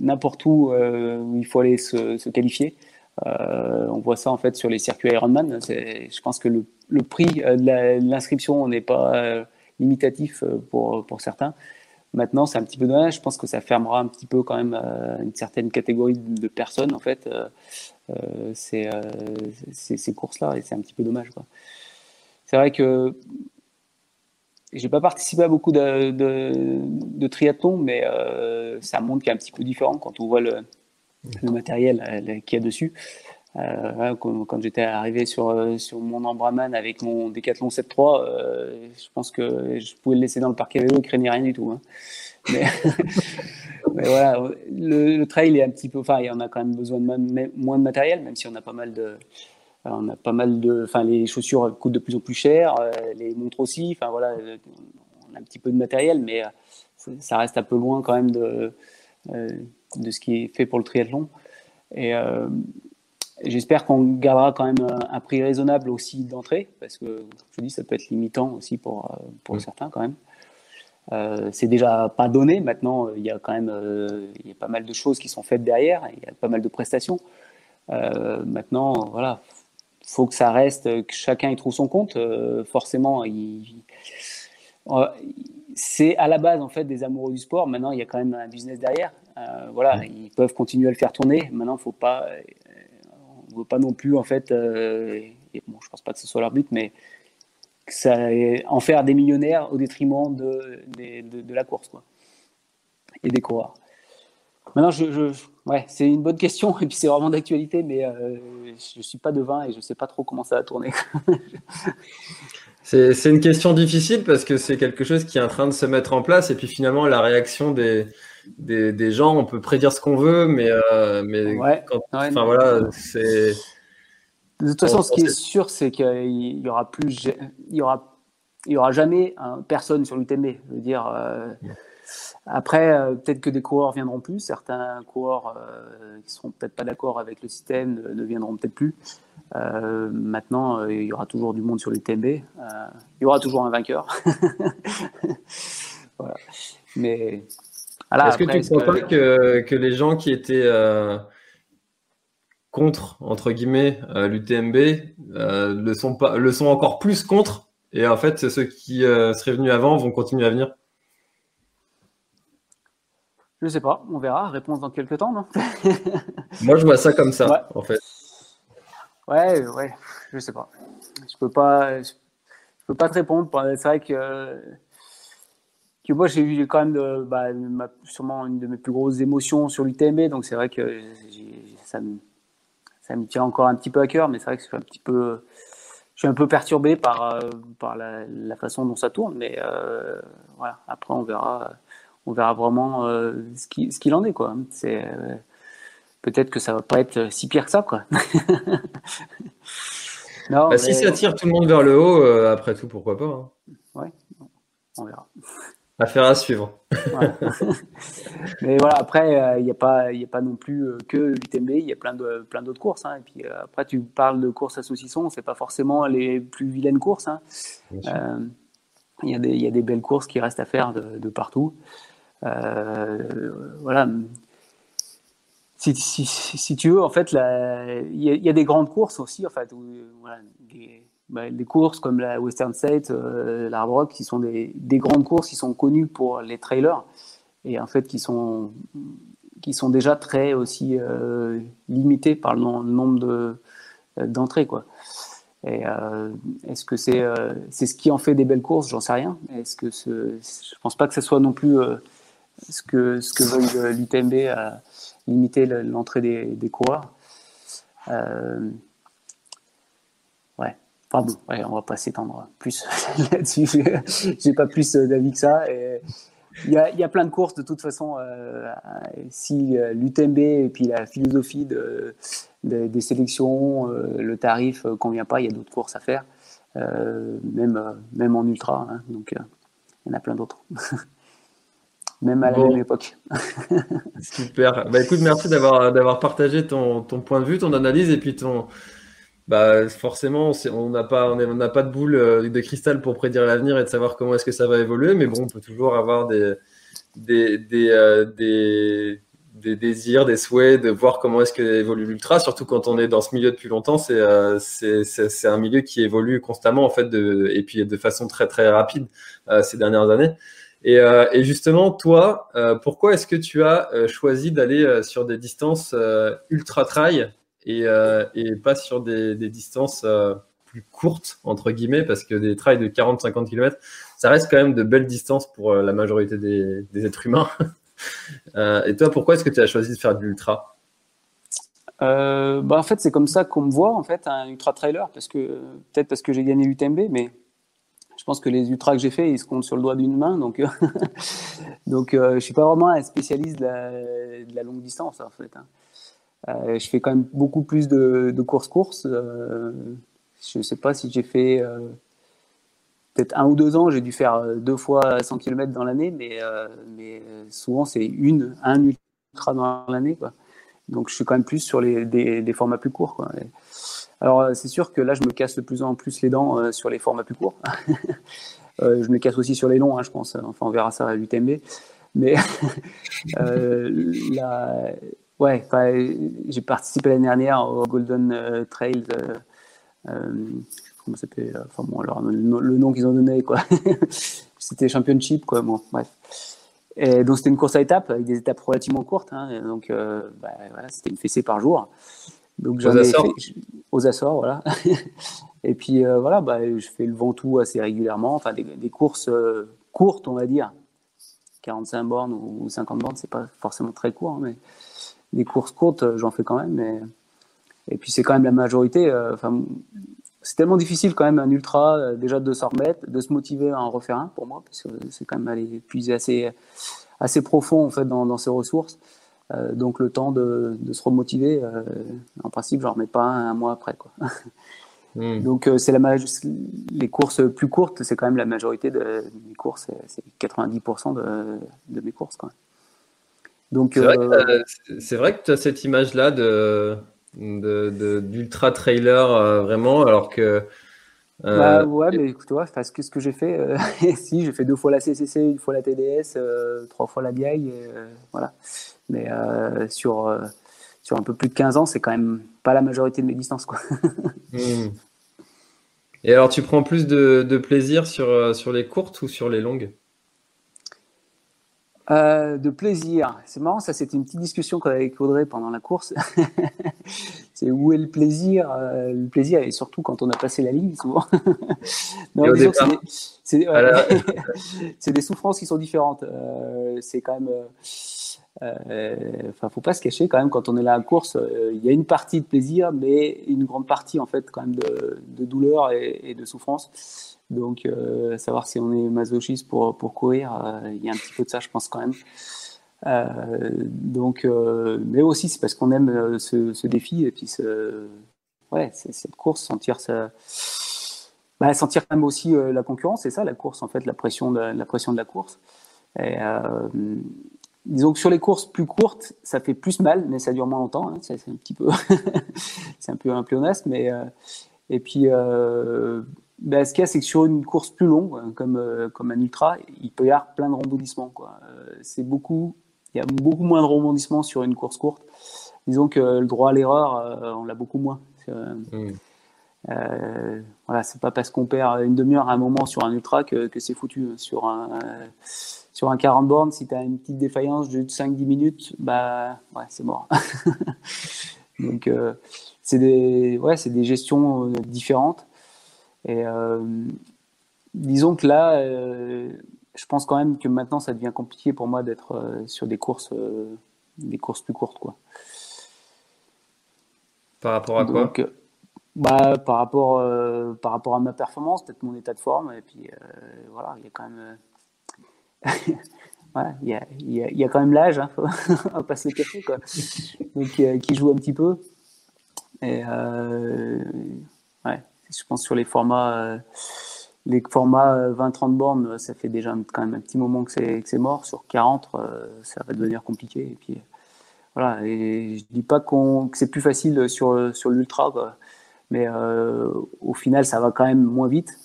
n'importe où, euh, il faut aller se, qualifier on voit ça en fait sur les circuits Ironman. Je pense que le, le prix de l'inscription n'est pas limitatif pour, pour certains. Maintenant, c'est un petit peu dommage. Je pense que ça fermera un petit peu quand même une certaine catégorie de personnes en fait. ces, ces courses-là et c'est un petit peu dommage. C'est vrai que j'ai pas participé à beaucoup de, de, de triathlon, mais euh, c'est un monde qui est un petit peu différent quand on voit le, le matériel euh, qu'il y a dessus. Euh, quand, j'étais arrivé sur, euh, sur mon Embraman avec mon Decathlon 7.3, euh, je pense que je pouvais le laisser dans le à vélo et craignait rien du tout. Hein. Mais, voilà, le, trail est un petit peu, enfin, il en a quand même besoin de moins de matériel, même si on a pas mal de, on a pas mal de, enfin, les chaussures coûtent de plus en plus cher, euh, les montres aussi. Enfin voilà, on a un petit peu de matériel, mais euh, ça reste un peu loin quand même de euh, de ce qui est fait pour le triathlon. Et j'espère qu'on gardera quand même un, prix raisonnable aussi d'entrée, parce que je dis, ça peut être limitant aussi pour pour certains quand même. Euh, c'est déjà pas donné. Maintenant, il y a quand même euh, il y a pas mal de choses qui sont faites derrière. Il y a pas mal de prestations. Euh, maintenant, voilà, faut que ça reste, que chacun y trouve son compte. Euh, forcément, euh, c'est à la base en fait des amoureux du sport. Maintenant, il y a quand même un business derrière. Euh, voilà, ils peuvent continuer à le faire tourner. Maintenant, faut pas, on veut pas non plus en fait. bon, je pense pas que ce soit leur but, mais ça, en faire des millionnaires au détriment de la course, quoi, et des coureurs. Maintenant, je, ouais, c'est une bonne question et puis c'est vraiment d'actualité, mais euh, je ne suis pas devin et je ne sais pas trop comment ça va tourner. c'est une question difficile parce que c'est quelque chose qui est en train de se mettre en place et puis finalement la réaction des, des, des gens, on peut prédire ce qu'on veut, mais, euh, mais voilà, c'est. De toute façon, ce qui est sûr, c'est qu'il y aura plus, il y aura, il y aura jamais hein, personne sur l'UTMB. Je veux dire. Euh, après, euh, peut-être que des coureurs viendront plus. Certains coureurs qui seront peut-être pas d'accord avec le système ne, viendront peut-être plus. Euh, maintenant, euh, il y aura toujours du monde sur l'UTMB. il y aura toujours un vainqueur. voilà. Mais est-ce que tu ne crois pas que, que, les gens qui étaient contre entre guillemets l'UTMB le sont pas, le sont encore plus contre et en fait ceux qui seraient venus avant vont continuer à venir? Je sais pas, on verra. Réponse dans quelques temps, non? Moi, je vois ça comme ça, en fait. Ouais, ouais, je sais pas. Je peux pas, je peux pas te répondre. C'est vrai que, que moi, j'ai eu quand même de, bah, sûrement une de mes plus grosses émotions sur l'UTMB, donc c'est vrai que ça me, ça me tient encore un petit peu à cœur, mais c'est vrai que je suis un petit peu, je suis un peu perturbé par, euh, par la, façon dont ça tourne, mais euh, voilà. Après, on verra on verra vraiment euh, ce qu'il en est quoi. C'est euh, peut-être que ça va pas être si pire que ça quoi. non, bah, Si ça tire tout le monde vers le haut, euh, après tout, pourquoi pas. Hein. Ouais, on verra. Affaire à suivre. Mais voilà, après, il n'y a, pas, a pas non plus que l'UTMB, il y a plein d'autres plein courses. Hein. Et puis après, tu parles de courses à saucisson, c'est pas forcément les plus vilaines courses. Hein. Il y, a des, y, a des belles courses qui restent à faire de, de partout. Euh, voilà. Si, si, si, tu veux, en fait, il y, a des grandes courses aussi, en fait, où, voilà, des, bah, des, courses comme la Western State, euh, Rock, qui sont des, des, grandes courses qui sont connues pour les trailers et en fait qui sont, qui sont déjà très aussi euh, limitées par le, nombre de, d'entrées. Et euh, est-ce que c'est euh, ce qui en fait des belles courses? J'en sais rien. Est-ce que je pense pas que ce soit non plus euh, ce que, ce que veut l'UTMB à limiter l'entrée des, des, coureurs. Euh. Pardon, ouais, on va pas s'étendre plus là-dessus. J'ai pas plus d'avis que ça. Il y, a, y, a, plein de courses de toute façon. Euh, si euh, l'UTMB et puis la philosophie de, des sélections, euh, le tarif euh, convient pas, il y a d'autres courses à faire, même, même en ultra. Hein, donc il y en a plein d'autres. même à la même époque. Super. Bah, écoute, merci d'avoir d'avoir partagé ton, ton, point de vue, ton analyse et puis ton. Bah, forcément, on n'a pas, on n'a pas de boule euh, de cristal pour prédire l'avenir et de savoir comment est-ce que ça va évoluer, mais bon, on peut toujours avoir des, des, euh, des, des désirs, des souhaits, de voir comment est-ce que évolue l'ultra, surtout quand on est dans ce milieu depuis longtemps. C'est euh, c'est un milieu qui évolue constamment en fait, et puis de façon très très rapide euh, ces dernières années. Et, justement, toi, pourquoi est-ce que tu as choisi d'aller sur des distances ultra trail? Et, et pas sur des, distances plus courtes entre guillemets, parce que des trails de 40-50 km, ça reste quand même de belles distances pour la majorité des, êtres humains. Euh, et toi, pourquoi est-ce que tu as choisi de faire de l'ultra euh, bah en fait, c'est comme ça qu'on me voit, en fait, un ultra trailer, peut-être parce que j'ai gagné l'UTMB, mais je pense que les ultras que j'ai fait, ils se comptent sur le doigt d'une main, donc donc euh, je suis pas vraiment un spécialiste de la, longue distance, en fait. Hein. Je fais quand même beaucoup plus de, courses-courses. je sais pas si j'ai fait peut-être un ou deux ans, j'ai dû faire euh, deux fois 100 km dans l'année, mais, euh, euh, souvent c'est une, un ultra dans l'année. Donc je suis quand même plus sur les, des, formats plus courts. Alors c'est sûr que là, je me casse de plus en plus les dents sur les formats plus courts. je me casse aussi sur les longs, hein, je pense. Enfin, on verra ça à l'UTMB. Mais ouais, j'ai participé l'année dernière au Golden Trails comment s'appelait euh, enfin bon alors le, nom qu'ils ont donné quoi. C'était championship quoi bon bref. Et donc c'était une course à étapes avec des étapes relativement courtes hein, donc euh, bah, voilà, c'était une fessée par jour. Donc ai fait aux Açores voilà. Et puis euh, voilà bah, je fais le Ventoux assez régulièrement enfin des, courses courtes on va dire. 45 bornes ou 50 bornes c'est pas forcément très court hein, mais des courses courtes j'en fais quand même mais et puis c'est quand même la majorité enfin c'est tellement difficile quand même un ultra, euh, déjà de s'en remettre, de se motiver à en refaire un pour moi, parce que c'est quand même aller puiser assez, assez profond en fait dans, dans ses ressources. Euh, donc le temps de, de se remotiver, euh, en principe, je n'en remets pas un, un, mois après. Quoi. Hmm. Donc c'est la les courses plus courtes, c'est quand même la majorité de, mes courses, c'est 90% de, de, mes courses. Quand même. Donc c'est vrai, que tu as cette image-là de d'ultra de, trailer euh, vraiment, alors que. Euh, bah, ouais, mais écoute, toi, parce que ce que j'ai fait, euh, si, j'ai fait deux fois la CCC, une fois la TDS, trois fois la BI, voilà. Mais sur, sur un peu plus de 15 ans, c'est quand même pas la majorité de mes distances, quoi. Hmm. Et alors, tu prends plus de, de plaisir sur, sur les courtes ou sur les longues? Euh, de plaisir. C'est marrant, ça c'était une petite discussion qu'on avait avec Audrey pendant la course. c'est où est le plaisir euh, Le plaisir, et surtout quand on a passé la ligne, souvent. c'est des, souffrances qui sont différentes. Euh, c'est quand même. Enfin, faut pas se cacher quand même quand on est là à la course. Il y a une partie de plaisir, mais une grande partie en fait quand même de, douleur et, et de souffrance. Donc, euh, savoir si on est masochiste pour, pour courir, euh, il y a un petit peu de ça, je pense quand même. Euh, donc, mais aussi c'est parce qu'on aime ce, défi et puis ouais, cette course, sentir ça, bah, sentir même aussi la concurrence, c'est ça la course en fait, la pression de la, pression de la course. Disons que sur les courses plus courtes, ça fait plus mal, mais ça dure moins longtemps. Hein, c'est un petit peu, c'est un peu un pléonasme, mais et puis ben, ce qu'il y a, c'est que sur une course plus longue, hein, comme, euh, comme un ultra, il peut y avoir plein de rebondissements. Quoi. Euh, c'est beaucoup, il y a beaucoup moins de rebondissements sur une course courte. Disons que le droit à l'erreur, euh, on l'a beaucoup moins. Mmh. voilà, c'est pas parce qu'on perd une demi-heure à un moment sur un ultra que, que c'est foutu. Sur un, sur un 40 bornes, si tu as une petite défaillance de 5-10 minutes, bah ouais, c'est mort. Donc, c'est des, ouais, des gestions différentes. Et euh, disons que là, euh, je pense quand même que maintenant, ça devient compliqué pour moi d'être euh, sur des courses, des courses plus courtes, quoi. Par rapport à quoi? Bah, par rapport, par rapport à ma performance, peut-être mon état de forme, et puis voilà, il y a quand même, voilà, il y a, y a, il y a quand même l'âge, hein, faut, on pas se le cacher, quoi. Donc qui joue un petit peu. Et je pense sur les formats, euh, les formats 20-30 euh, bornes, ça fait déjà quand même un petit moment que c'est mort. Sur 40, euh, ça va devenir compliqué. Et puis voilà. Et je dis pas qu'on que c'est plus facile sur sur l'ultra, mais au final, ça va quand même moins vite,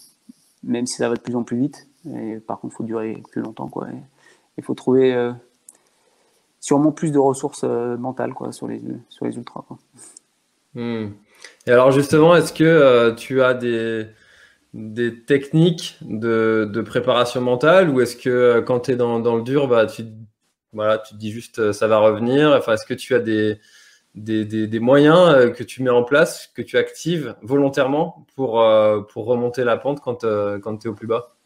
même si ça va de plus en plus vite. Et par contre, il faut durer plus longtemps, quoi. Il faut trouver sûrement plus de ressources mentales quoi, sur, les, sur les ultras. Quoi. Hmm. Et alors justement, est-ce que tu as des, des techniques de, de préparation mentale ou est-ce que quand tu es dans, dans, le dur, bah, tu, voilà, tu te dis juste ça va revenir? Enfin, Est-ce que tu as des, des, des, moyens que tu mets en place, que tu actives volontairement pour, pour remonter la pente quand, quand tu es au plus bas?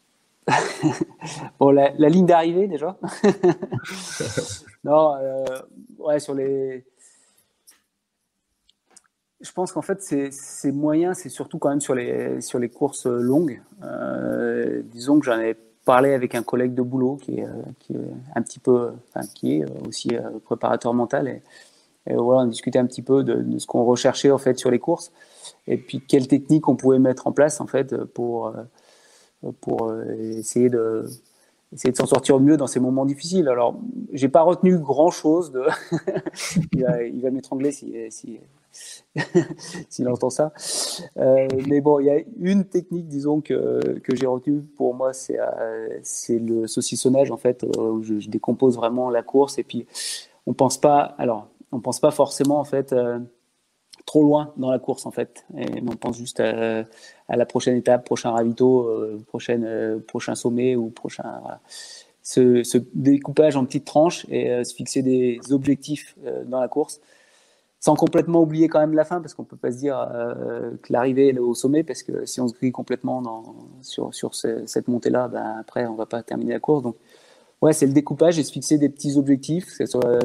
Bon, la, ligne d'arrivée déjà. non, euh, ouais, sur les. Je pense qu'en fait, ces, moyens, c'est surtout quand même sur les, sur les courses longues. Euh, disons que j'en ai parlé avec un collègue de boulot qui est, est un petit peu, enfin, qui est aussi préparateur mental. Et, voilà, on discutait un petit peu de, de ce qu'on recherchait en fait sur les courses et puis quelles techniques on pouvait mettre en place en fait pour pour euh, essayer de essayer de s'en sortir au mieux dans ces moments difficiles. Alors, j'ai pas retenu grand chose de. il va, va m'étrangler si, si, s'il entend ça. Euh, mais bon, il y a une technique, disons, que, que j'ai retenue pour moi, c'est, euh, le saucissonnage, en fait, où je, décompose vraiment la course et puis on pense pas. Alors, on pense pas forcément, en fait trop loin dans la course en fait. Et on pense juste à, la prochaine étape, prochain ravito, euh, prochaine, euh, prochain sommet ou prochain. Ce, découpage en petites tranches et euh, se fixer des objectifs dans la course, sans complètement oublier quand même la fin, parce qu'on peut pas se dire que l'arrivée est au sommet, parce que si on se grille complètement sur, sur cette montée-là, ben après on va pas terminer la course. Donc ouais, c'est le découpage et se fixer des petits objectifs, que ce soit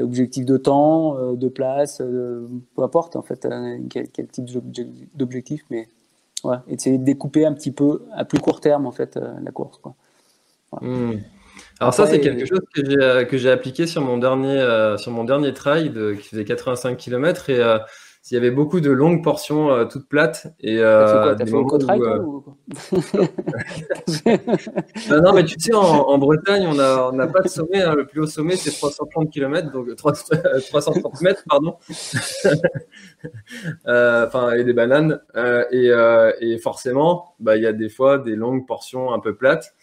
objectif de temps, euh, de place, euh, peu importe en fait euh, quel, type d'objectif, mais ouais, essayer de découper un petit peu à plus court terme en fait la course. Quoi. Hmm. Alors ça c'est quelque chose que j'ai appliqué sur mon dernier sur mon dernier trail de, qui faisait 85 km et il y avait beaucoup de longues portions euh, toutes plates et euh, quoi, fait euh, ou non, mais tu sais, en, Bretagne, on n'a on a pas de sommet. Hein. le plus haut sommet, c'est 330 km, donc 330 mètres, pardon. Enfin, et des bananes. Et, et, forcément, bah, il y a des fois des longues portions un peu plates.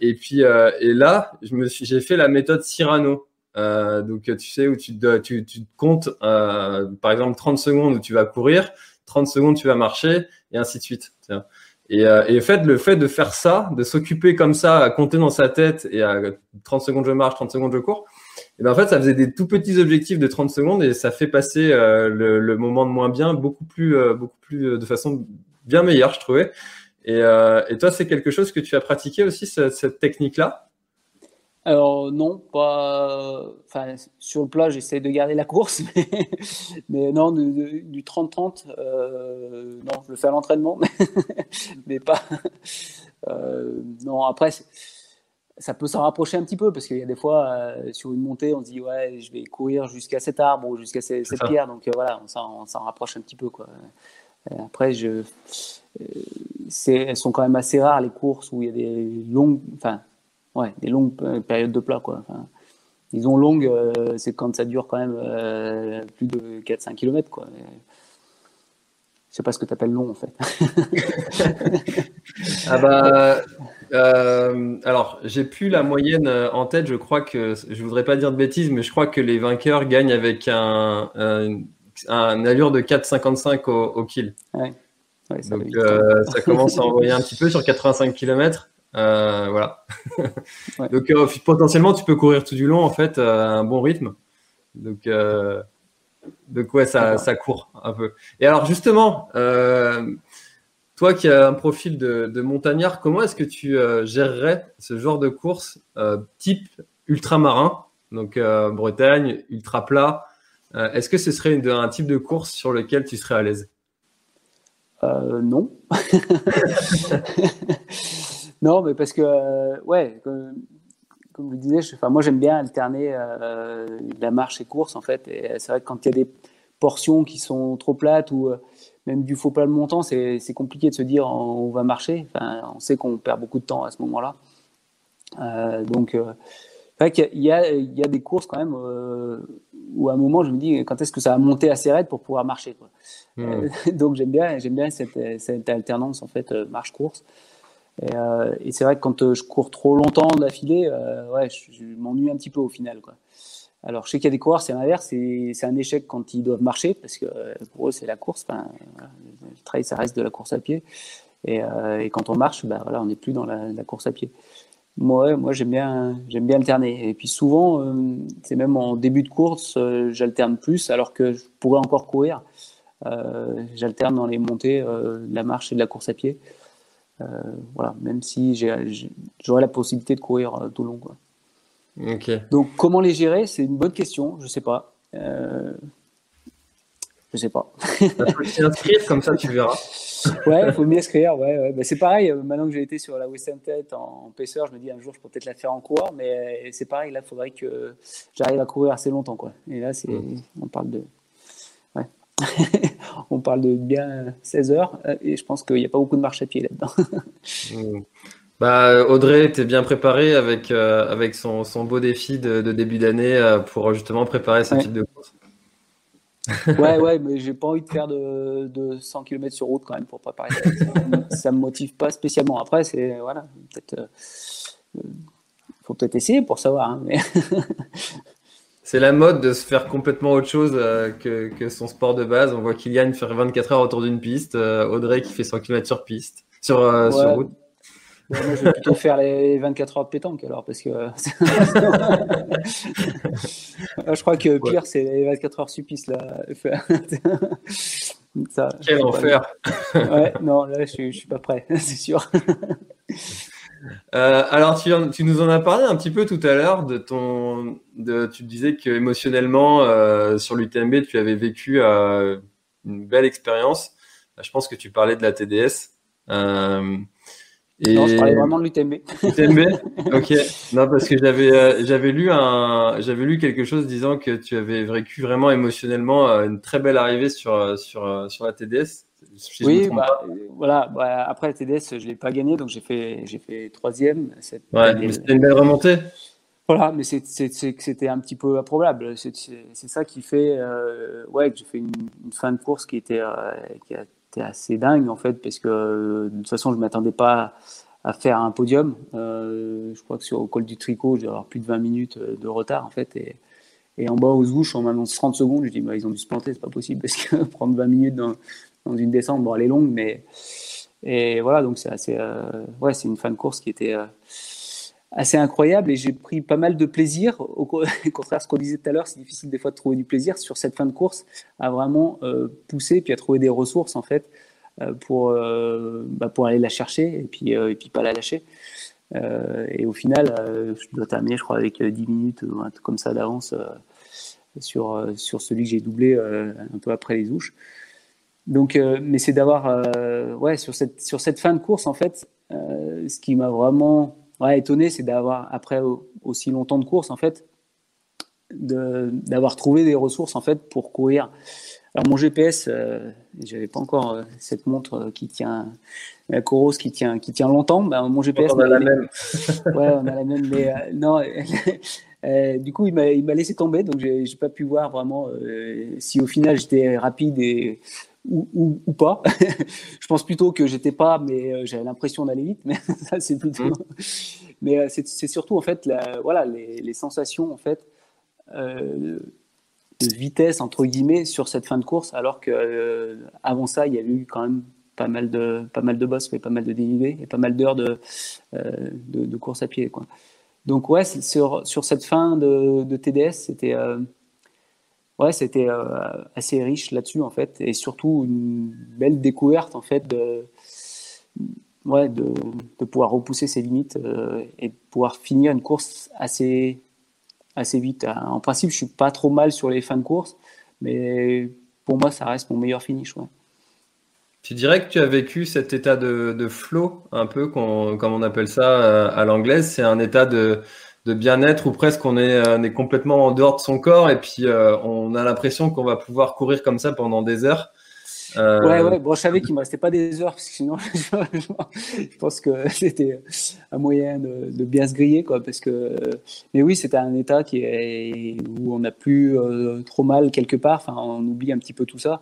et puis, et là, j'ai fait la méthode Cyrano. Euh, donc, tu sais, où tu, tu, tu comptes, euh, par exemple, 30 secondes où tu vas courir, 30 secondes tu vas marcher, et ainsi de suite. Et, euh, et fait, le fait de faire ça, de s'occuper comme ça, à compter dans sa tête, et à 30 secondes je marche, 30 secondes je cours, et ben en fait, ça faisait des tout petits objectifs de 30 secondes, et ça fait passer euh, le, le, moment de moins bien beaucoup plus, euh, beaucoup plus de façon bien meilleure, je trouvais. Et, et toi, c'est quelque chose que tu as pratiqué aussi, cette, cette technique-là? Alors non, pas. Enfin, sur le plat, j'essaie de garder la course, mais, non, du 30-30, euh, non, je le fais à l'entraînement, mais, pas. Euh, non, après, ça peut s'en rapprocher un petit peu parce qu'il y a des fois, euh, sur une montée, on se dit ouais, je vais courir jusqu'à cet arbre ou jusqu'à cette, pierre, donc voilà, on s'en rapproche un petit peu quoi. Après, je, elles sont quand même assez rares les courses où il y a des longues, enfin ouais, des longues périodes de plat. Quoi. Enfin, disons longues, euh, c'est quand ça dure quand même euh, plus de 4-5 km. Quoi. Je sais pas ce que tu appelles long en fait. ah bah, euh, alors, j'ai plus la moyenne en tête. Je crois que, je voudrais pas dire de bêtises, mais je crois que les vainqueurs gagnent avec un, un, allure de 4,55 au, au kill. Ouais. ça Donc, ça commence à envoyer un petit peu sur 85 km. Euh, voilà. Donc euh, potentiellement tu peux courir tout du long en fait à un bon rythme. Donc donc ouais ça, ça court un peu. Et alors justement, toi qui as un profil de, montagnard, comment est-ce que tu gérerais ce genre de course type ultramarin, donc Bretagne, ultra plat Est-ce que ce serait un type de course sur lequel tu serais à l'aise? Non. Non, mais parce que, euh, ouais, comme, vous le disiez, enfin, moi j'aime bien alterner euh, la marche et course en fait. Et c'est vrai que quand il y a des portions qui sont trop plates ou euh, même du faux plat de montant, c'est compliqué de se dire on va marcher. Enfin, on sait qu'on perd beaucoup de temps à ce moment-là. donc, c'est vrai qu'il y, y, a des courses quand même où à un moment je me dis quand est-ce que ça va monter assez raide pour pouvoir marcher. Quoi. Hmm. donc j'aime bien, j'aime bien cette, cette, alternance en fait marche-course. Et, c'est vrai que quand je cours trop longtemps d'affilée, ouais, je, m'ennuie un petit peu au final. Alors, je sais qu'il y a des coureurs, c'est l'inverse, c'est un échec quand ils doivent marcher, parce que pour eux, c'est la course. Enfin, le trail, ça reste de la course à pied. Et, quand on marche, bah, voilà, on n'est plus dans la, la, course à pied. Moi, moi j'aime bien, j'aime bien alterner. Et puis souvent, euh, c'est même en début de course, euh, j'alterne plus, alors que je pourrais encore courir. Euh, j'alterne dans les montées de la marche et de la course à pied. Voilà, même si j'aurais la possibilité de courir tout long. Quoi. Donc, comment les gérer? C'est une bonne question. Je sais pas. Je sais pas. Il faut t'inscrire, comme ça tu verras. ouais, il faut m'y inscrire. Ouais, ouais. Bah, c'est pareil, euh, maintenant que j'ai été sur la Western Tête en, en je me dis un jour je peux peut-être la faire en coureur, mais euh, c'est pareil, là il faudrait que j'arrive à courir assez longtemps. Quoi. Et là, c'est, mm. on parle de. Ouais. on parle de bien 16 heures euh, et je pense qu'il n'y a pas beaucoup de marche à pied là-dedans. Bah, Audrey était bien préparée avec, avec son, son, beau défi de, début d'année pour justement préparer ce type de course? ouais, ouais, mais j'ai pas envie de faire de, de, 100 km sur route quand même pour préparer. Ça, ça me motive pas spécialement. Après, c'est voilà, peut-être, euh, faut peut-être essayer pour savoir. Hein, mais c'est la mode de se faire complètement autre chose euh, que, que, son sport de base. On voit Kylian faire 24 heures autour d'une piste, euh, Audrey qui fait 100 km sur piste, sur, sur route moi, je vais plutôt faire les 24 heures de pétanque alors, parce que je crois que pire, c'est les 24 heures supplice là. Ça, Quel enfer Ouais, non, là, je, je suis pas prêt, c'est sûr. Euh, alors, tu, tu, nous en as parlé un petit peu tout à l'heure de ton. De, tu disais que émotionnellement, euh, sur l'UTMB, tu avais vécu euh, une belle expérience. Je pense que tu parlais de la TDS. Et... Non, je parlais vraiment de l'UTMB. UTMB Ok. Non, parce que j'avais j'avais lu un j'avais lu quelque chose disant que tu avais vécu vraiment émotionnellement une très belle arrivée sur sur sur la TDS. Oui, bah, voilà. Bah, après la TDS, je l'ai pas gagné, donc j'ai fait j'ai fait troisième. Ouais, mais c'était une belle remontée. Voilà, mais c'était un petit peu improbable. C'est ça qui fait ouais que j'ai fait une, fin de course qui était qui a assez dingue en fait, parce que de toute façon, je m'attendais pas à faire un podium. Euh, je crois que sur le col du tricot, j'ai avoir plus de 20 minutes euh, de retard en fait. Et, et en bas aux ouches, on m'annonce 30 secondes. Je dis, bah, ils ont dû se planter, c'est pas possible parce que prendre 20 minutes dans, dans, une descente, bon, elle est longue, mais. Et voilà, donc c'est assez. Euh, ouais, c'est une fin de course qui était assez incroyable et j'ai pris pas mal de plaisir. Au contraire, ce qu'on disait tout à l'heure, c'est difficile des fois de trouver du plaisir sur cette fin de course à vraiment euh, pousser puis à trouver des ressources en fait euh, pour, euh, bah, pour aller la chercher et puis, et puis pas la lâcher. et au final, je dois terminer, je crois, avec 10 minutes ou un truc comme ça d'avance sur, sur celui que j'ai doublé un peu après les ouches. Donc, mais c'est d'avoir, ouais, sur cette, sur cette fin de course, en fait, ce qui m'a vraiment ouais, étonné, c'est d'avoir, après aussi longtemps de course, en fait, d'avoir trouvé des ressources, en fait, pour courir. Alors, mon GPS, euh, j'avais pas encore euh, cette montre euh, qui tient, la Coros qui tient, qui tient longtemps. Ben, mon GPS. On a la même. ouais, on a la même, mais non. du coup, il m'a laissé tomber, donc j'ai pas pu voir vraiment si au final j'étais rapide et ou, ou, pas. je pense plutôt que j'étais pas, mais euh, j'avais l'impression d'aller vite. Mais ça, c'est plutôt. Mmh. Mais euh, c'est surtout en fait, la, voilà, les, les, sensations en fait euh, de vitesse entre guillemets sur cette fin de course, alors que avant ça, il y a eu quand même pas mal de pas mal de bosses, mais pas mal de dénivelé et pas mal d'heures de, de, de, course à pied. Quoi. Donc ouais, sur, sur cette fin de, de TDS, c'était ouais, c'était euh, assez riche là-dessus en fait, et surtout une belle découverte en fait de, ouais, de, de pouvoir repousser ses limites euh, et pouvoir finir une course assez, assez vite. En principe, je suis pas trop mal sur les fins de course, mais pour moi, ça reste mon meilleur finish. Tu dirais que tu as vécu cet état de, de flow, un peu, comme on appelle ça euh, à l'anglaise? C'est un état de, de bien-être ou presque on est, euh, on est complètement en dehors de son corps et puis euh, on a l'impression qu'on va pouvoir courir comme ça pendant des heures. Euh, ouais, ouais. Bon, je savais qu'il me restait pas des heures parce que sinon, je pense que c'était un moyen de, bien se griller, quoi. Parce que, mais oui, c'était un état qui est où on n'a plus euh, trop mal quelque part. Enfin, on oublie un petit peu tout ça.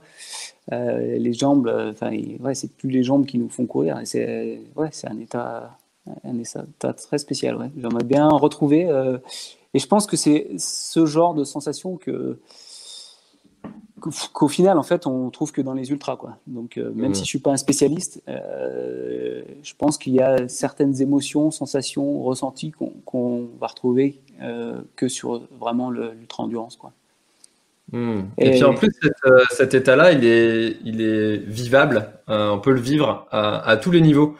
Euh, les jambes, enfin, ouais, c'est plus les jambes qui nous font courir. C'est, ouais, c'est un état, un état très spécial. Ouais. J'aimerais bien retrouver. et je pense que c'est ce genre de sensation que qu'au final, en fait, on trouve que dans les ultras, quoi. Donc, euh, même mmh. si je suis pas un spécialiste, euh, je pense qu'il y a certaines émotions, sensations, ressentis qu'on va retrouver euh, que sur vraiment l'ultra endurance, quoi. Mmh. Et, puis en plus, cet, état-là, il est, il est vivable. on peut le vivre à tous les niveaux.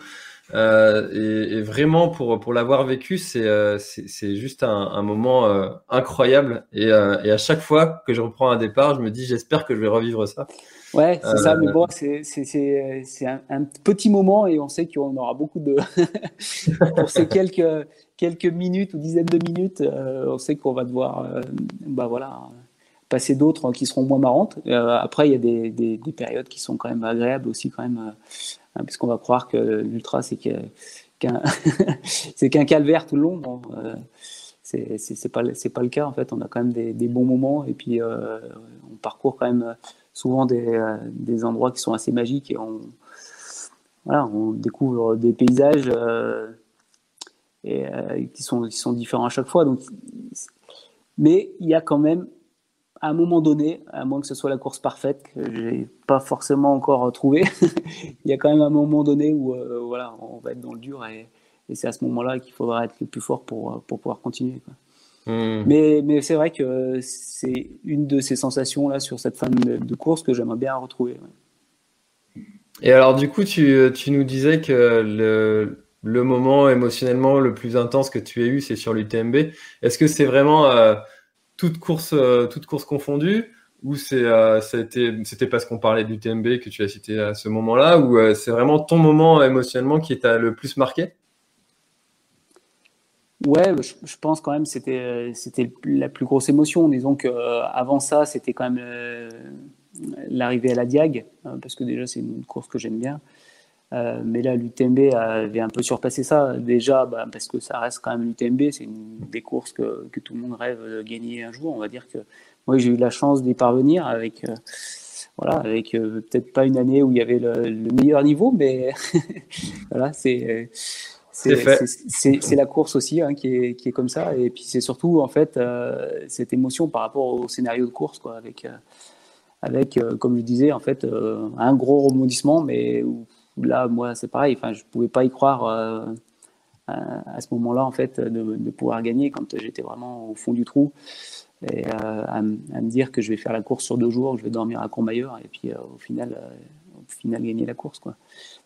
Euh, et, vraiment, pour, pour l'avoir vécu, c'est euh, c'est juste un, un moment euh, incroyable. Et, et, à chaque fois que je reprends un départ, je me dis, j'espère que je vais revivre ça. Ouais, c'est ça, mais bon, c'est un, un, petit moment et on sait qu'on aura beaucoup de. pour ces quelques, quelques minutes ou dizaines de minutes, on sait qu'on va devoir bah voilà, passer d'autres qui seront moins marrantes. après, il y a des, des, des, périodes qui sont quand même agréables aussi, quand même Hein, puisqu'on va croire que l'ultra, c'est qu'un qu'un calvaire tout le long. Bon, euh, c'est pas, pas le cas, en fait. On a quand même des, bons moments et puis euh, on parcourt quand même souvent des, euh, des, endroits qui sont assez magiques et on, voilà, on découvre des paysages et, qui, sont, qui sont différents à chaque fois. Donc, mais il y a quand même à un moment donné, à moins que ce soit la course parfaite que j'ai pas forcément encore trouvé, il y a quand même un moment donné où euh, voilà, on va être dans le dur et, c'est à ce moment-là qu'il faudra être le plus fort pour, pour pouvoir continuer. Hmm. Mais, mais c'est vrai que c'est une de ces sensations là sur cette fin de, course que j'aimerais bien retrouver. Et alors du coup, tu, tu nous disais que le, le, moment émotionnellement le plus intense que tu as eu, c'est sur l'UTMB. Est-ce que c'est vraiment euh, toute course, euh, toute course confondue ou c'est, euh, c'était parce qu'on parlait du TMB que tu as cité à ce moment-là, ou euh, c'est vraiment ton moment émotionnellement qui t'a le plus marqué? Ouais, je, pense quand même c'était c'était la plus grosse émotion. Disons que avant ça, c'était quand même l'arrivée à la Diag, parce que déjà c'est une course que j'aime bien. Euh, mais là, l'UTMB avait un peu surpassé ça. Déjà, bah, parce que ça reste quand même l'UTMB, c'est une des courses que, que, tout le monde rêve de gagner un jour. On va dire que moi, j'ai eu la chance d'y parvenir avec, euh, voilà, avec euh, peut-être pas une année où il y avait le, meilleur niveau, mais voilà, c'est. C'est la course aussi hein, qui, est, qui, est, comme ça. Et puis c'est surtout en fait cette émotion par rapport au scénario de course, quoi, avec, avec comme je disais, en fait, un gros rebondissement, mais où là, moi, c'est pareil. Enfin, je pouvais pas y croire euh, à, ce moment-là, en fait, de, pouvoir gagner quand j'étais vraiment au fond du trou. Et euh, à, me dire que je vais faire la course sur deux jours, je vais dormir à Courmayeur et puis euh, au final, au final gagner la course, quoi.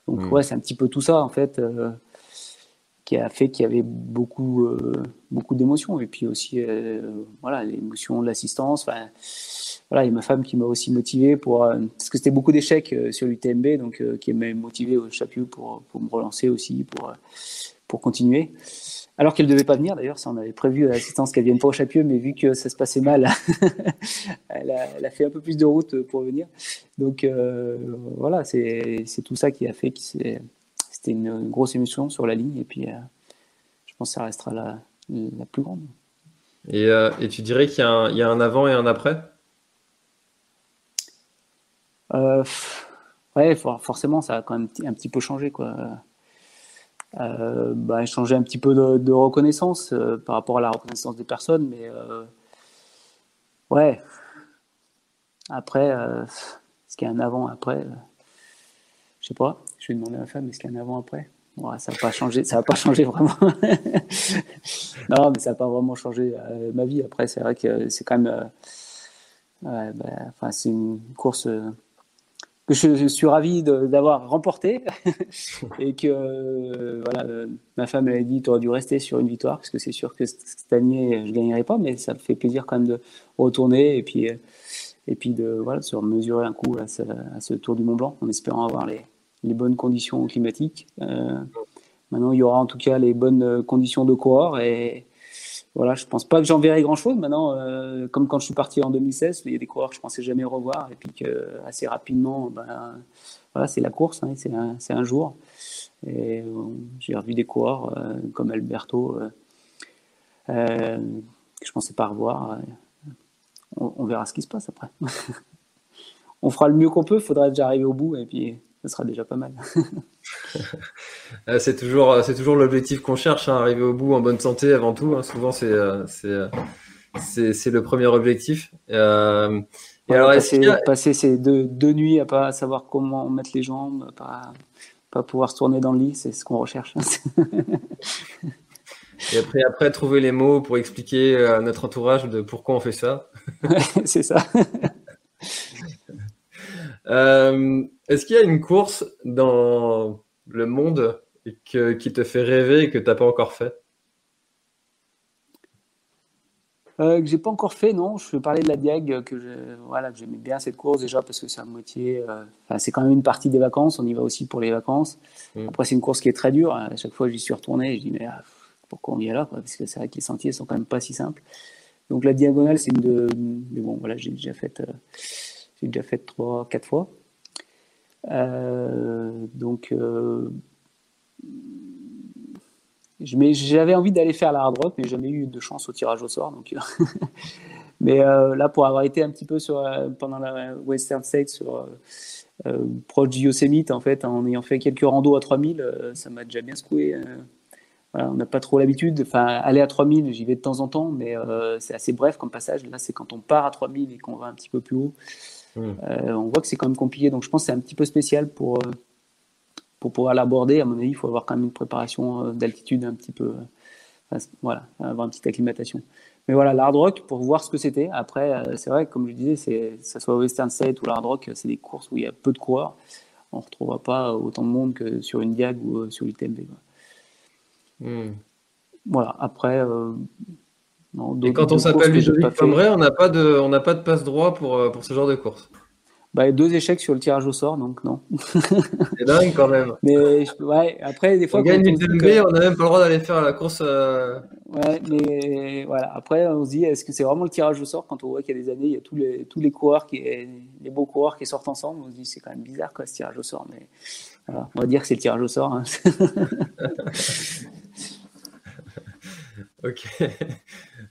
Donc mmh. ouais, c'est un petit peu tout ça, en fait qui a fait qu'il y avait beaucoup, beaucoup d'émotions. Et puis aussi, voilà, l'émotion de l'assistance. Enfin, voilà, il y a ma femme qui m'a aussi motivé pour euh, parce que c'était beaucoup d'échecs euh, sur l'UTMB, donc euh, qui m'a motivé au Chapieux pour, pour me relancer aussi pour pour continuer. Alors qu'elle ne devait pas venir d'ailleurs, ça on avait prévu à l'assistance qu'elle vienne pas au Chapieux, mais vu que ça se passait mal, elle, a, elle, a, fait un peu plus de route pour venir. Donc voilà, c'est tout ça qui a fait que c'était une grosse émotion sur la ligne et puis je pense que ça restera la, la plus grande. Et, et tu dirais qu'il y, y, a un avant et un après? Euh, ouais, forcément, ça a quand même un petit peu changé, quoi. Euh, bah, changer un petit peu de, reconnaissance euh, par rapport à la reconnaissance des personnes, mais euh, ouais. Après, est-ce qu'il y a un avant, après Je sais pas. Je vais demander à ma femme, est-ce qu'il y a un avant, après ouais, Ça va pas changé, ça va pas changé vraiment. non, mais ça va pas vraiment changé ma vie. Après, c'est vrai que c'est quand même, ouais, bah, c'est une course que je, suis ravi d'avoir remporté et que euh, voilà, ma femme avait dit tu aurais dû rester sur une victoire parce que c'est sûr que cette année je gagnerai pas mais ça me fait plaisir quand même de retourner et puis et puis de voilà se mesurer un coup à ce, Tour du Mont Blanc en espérant avoir les, les bonnes conditions climatiques. Euh, maintenant il y aura en tout cas les bonnes conditions de coureur et voilà, je pense pas que j'en verrai grand chose maintenant. Euh, comme quand je suis parti en 2016, il y a des coureurs que je pensais jamais revoir et puis que assez rapidement, ben, voilà, c'est la course, hein, c'est un, un, jour. Euh, j'ai revu des coureurs euh, comme Alberto que je pensais pas revoir. On, on, verra ce qui se passe après. on fera le mieux qu'on peut. Il faudra déjà arriver au bout et puis ce sera déjà pas mal. c'est toujours, c'est toujours l'objectif qu'on cherche, hein, arriver au bout en bonne santé avant tout. Hein. Souvent, c'est, euh, euh, c'est, c'est, le premier objectif. Euh, et alors, passer, passer, ces deux, deux, nuits à pas savoir comment mettre les jambes, pas, pas pouvoir se tourner dans le lit, c'est ce qu'on recherche. Hein. et après, après, trouver les mots pour expliquer à notre entourage de pourquoi on fait ça. c'est ça. Euh, est-ce qu'il y a une course dans le monde qui te fait rêver et que tu n'as pas encore fait? Euh, que j'ai pas encore fait, non. Je vais parler de la Diag, que voilà, j'aimais bien cette course déjà parce que c'est à moitié. Euh, c'est quand même une partie des vacances. On y va aussi pour les vacances. Mm. Après, c'est une course qui est très dure. À chaque fois, j'y suis retourné. Je dis mais ah, pourquoi on y est là Parce que c'est vrai que les sentiers sont quand même pas si simples. Donc la diagonale, c'est une de. Mais bon, voilà, j'ai déjà fait. Euh, j'ai déjà fait trois, quatre fois. Euh, donc, euh, j'avais envie d'aller faire la hard rock, mais jamais eu de chance au tirage au sort. Donc, mais euh, là, pour avoir été un petit peu sur, pendant la Western State sur proche du Yosemite, en fait, en ayant fait quelques randos à 3000, ça m'a déjà bien secoué. On n'a pas trop l'habitude. Enfin, aller à 3000, j'y vais de temps en temps, mais c'est assez bref comme passage. Là, c'est quand on part à 3000 et qu'on va un petit peu plus haut. Euh, on voit que c'est quand même compliqué, donc je pense que c'est un petit peu spécial pour, euh, pour pouvoir l'aborder. À mon avis, il faut avoir quand même une préparation euh, d'altitude un petit peu. voilà, avoir une petite acclimatation. Mais voilà, l'hard rock, pour voir ce que c'était. Après, c'est vrai, comme je disais, c'est, ça soit Western State ou l'hard rock, c'est des courses où il y a peu de coureurs. On ne retrouvera pas autant de monde que sur une Diag ou sur l'UTMB. Hmm. Voilà, après, et quand on s'appelle Ludovic Pomeray, on n'a pas de, on n'a pas de passe droit pour, euh, pour ce genre de course. Bah, deux échecs sur le tirage au sort, donc non. C'est dingue quand même. Mais ouais, après, des fois. On gagne une on n'a même pas le droit d'aller faire la course. Euh, ouais, mais voilà. Après, on se dit, est-ce que c'est vraiment le tirage au sort quand on voit qu'il y a des années, il y a tous les, tous les coureurs, qui, les beaux coureurs qui sortent ensemble? On se dit, c'est quand même bizarre, quoi, ce tirage au sort. Mais voilà, on va dire que c'est le tirage au sort. Hein. ok.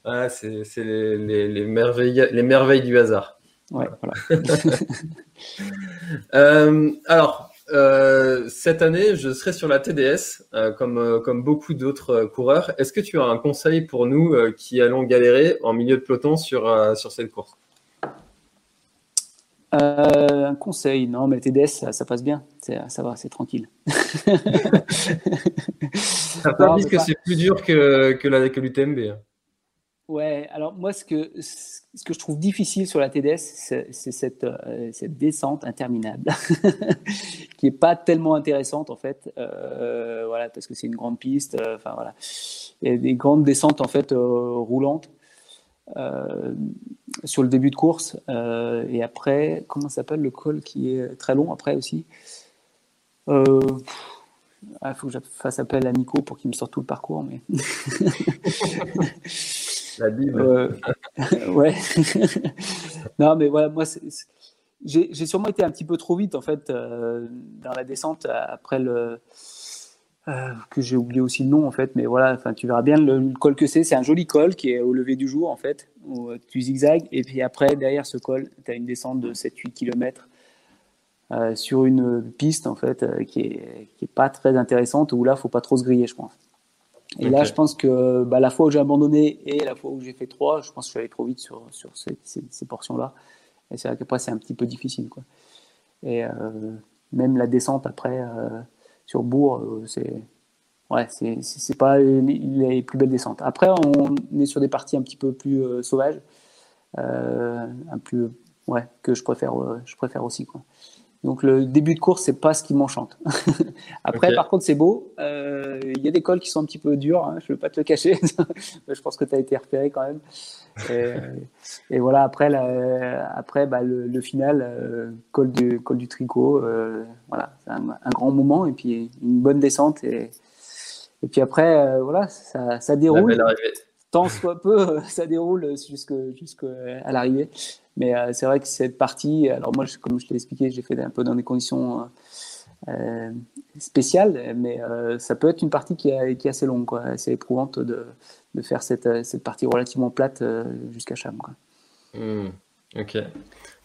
Ah, c'est les, merveilles, les merveilles du hasard. Ouais, voilà. Euh, alors, euh, cette année, je serai sur la TDS, euh, comme, comme beaucoup d'autres coureurs. Est-ce que tu as un conseil pour nous qui allons galérer en milieu de peloton sur, sur cette course? Un conseil, non, mais la TDS, ça, passe bien, ça va, c'est tranquille. ça pas dit que c'est plus dur que, que, que l'UTMB. Ouais, alors moi, ce que, ce que je trouve difficile sur la TDS, c'est cette, euh, cette descente interminable, qui n'est pas tellement intéressante en fait, euh, voilà, parce que c'est une grande piste, euh, enfin voilà, il y a des grandes descentes en fait roulantes sur le début de course, et après, comment s'appelle le col qui est très long après aussi? Il ah, faut que je fasse appel à Nico pour qu'il me sorte tout le parcours, mais. La Bible. Euh, ouais. non, mais voilà, moi, j'ai sûrement été un petit peu trop vite, en fait, euh, dans la descente après le. Euh, que j'ai oublié aussi le nom en fait, mais voilà, tu verras bien le, col que c'est. C'est un joli col qui est au lever du jour en fait, où tu zigzags et puis après derrière ce col, tu as une descente de 7-8 km sur une piste en fait qui est, qui est pas très intéressante où là faut pas trop se griller, je pense. Et là, je pense que bah, la fois où j'ai abandonné et la fois où j'ai fait trois, je pense que je suis allé trop vite sur, sur ces, ces, portions-là. Et c'est vrai qu'après, c'est un petit peu difficile. Quoi. Et euh, même la descente après euh, sur Bourg, euh, c'est ouais, c'est pas les, plus belles descentes. Après, on est sur des parties un petit peu plus sauvages, un plus ouais, que je préfère, je préfère aussi. Quoi. Donc le début de course, c'est pas ce qui m'enchante. Après, par contre, c'est beau. Euh, il y a des cols qui sont un petit peu durs, hein, je ne veux pas te le cacher. je pense que tu as été repéré quand même. Et, voilà, après, après bah, le, final, euh, col, du, col du tricot, euh, voilà, c'est un, grand moment et puis une bonne descente. Et, et puis après, voilà, ça, ça déroule. tant soit peu, ça déroule jusqu'à l'arrivée. Mais c'est vrai que cette partie, alors moi, comme je t'ai expliqué, j'ai fait un peu dans des conditions spéciales, mais ça peut être une partie qui, est, qui est assez longue, quoi, assez éprouvante de, de faire cette, cette, partie relativement plate jusqu'à Cham. Quoi. Hmm. ok.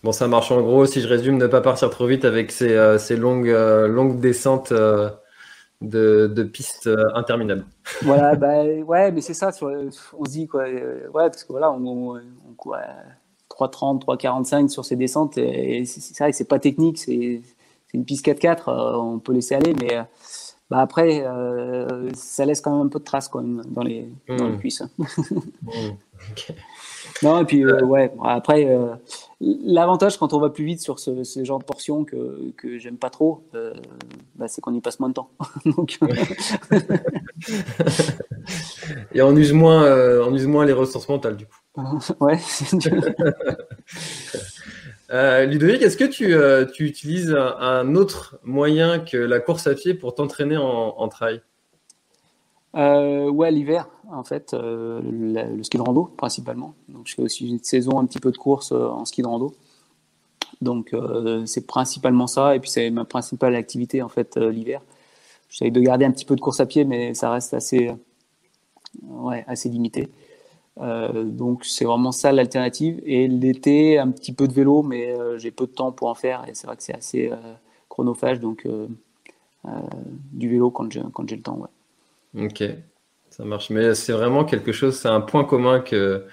Bon, ça marche en gros, si je résume, ne pas partir trop vite avec ces, ces longues, longues descentes de, de pistes euh, interminables. Voilà, bah, ouais, mais c'est ça, on se dit quoi, euh, ouais, parce que voilà, on, on, 3,30, 3,45 sur ces descentes, c'est vrai que c'est pas technique, c'est une piste 4x4, euh, on peut laisser aller, mais bah après, ça laisse quand même un peu de traces quand même dans les, dans les mmh. cuisses. Mmh. Non, et puis, euh, ouais, après, euh, l'avantage quand on va plus vite sur ce, genre de portion que, que j'aime pas trop, euh, bah, c'est qu'on y passe moins de temps. et on use, moins, on use moins les ressources mentales, du coup. ouais. Ludovic, est-ce que tu, tu utilises un, autre moyen que la course à pied pour t'entraîner en, trail? Euh, ouais, l'hiver, en fait, euh, le, ski de rando principalement. Donc, je fais aussi une saison, un petit peu de course euh, en ski de rando. Donc, euh, c'est principalement ça. Et puis, c'est ma principale activité, en fait, l'hiver. J'essaie de garder un petit peu de course à pied, mais ça reste assez, ouais, assez limité. Donc, c'est vraiment ça l'alternative. Et l'été, un petit peu de vélo, mais j'ai peu de temps pour en faire. Et c'est vrai que c'est assez chronophage. Donc, du vélo quand j'ai quand le temps, ouais. Ok, ça marche. Mais c'est vraiment quelque chose, c'est un point commun que,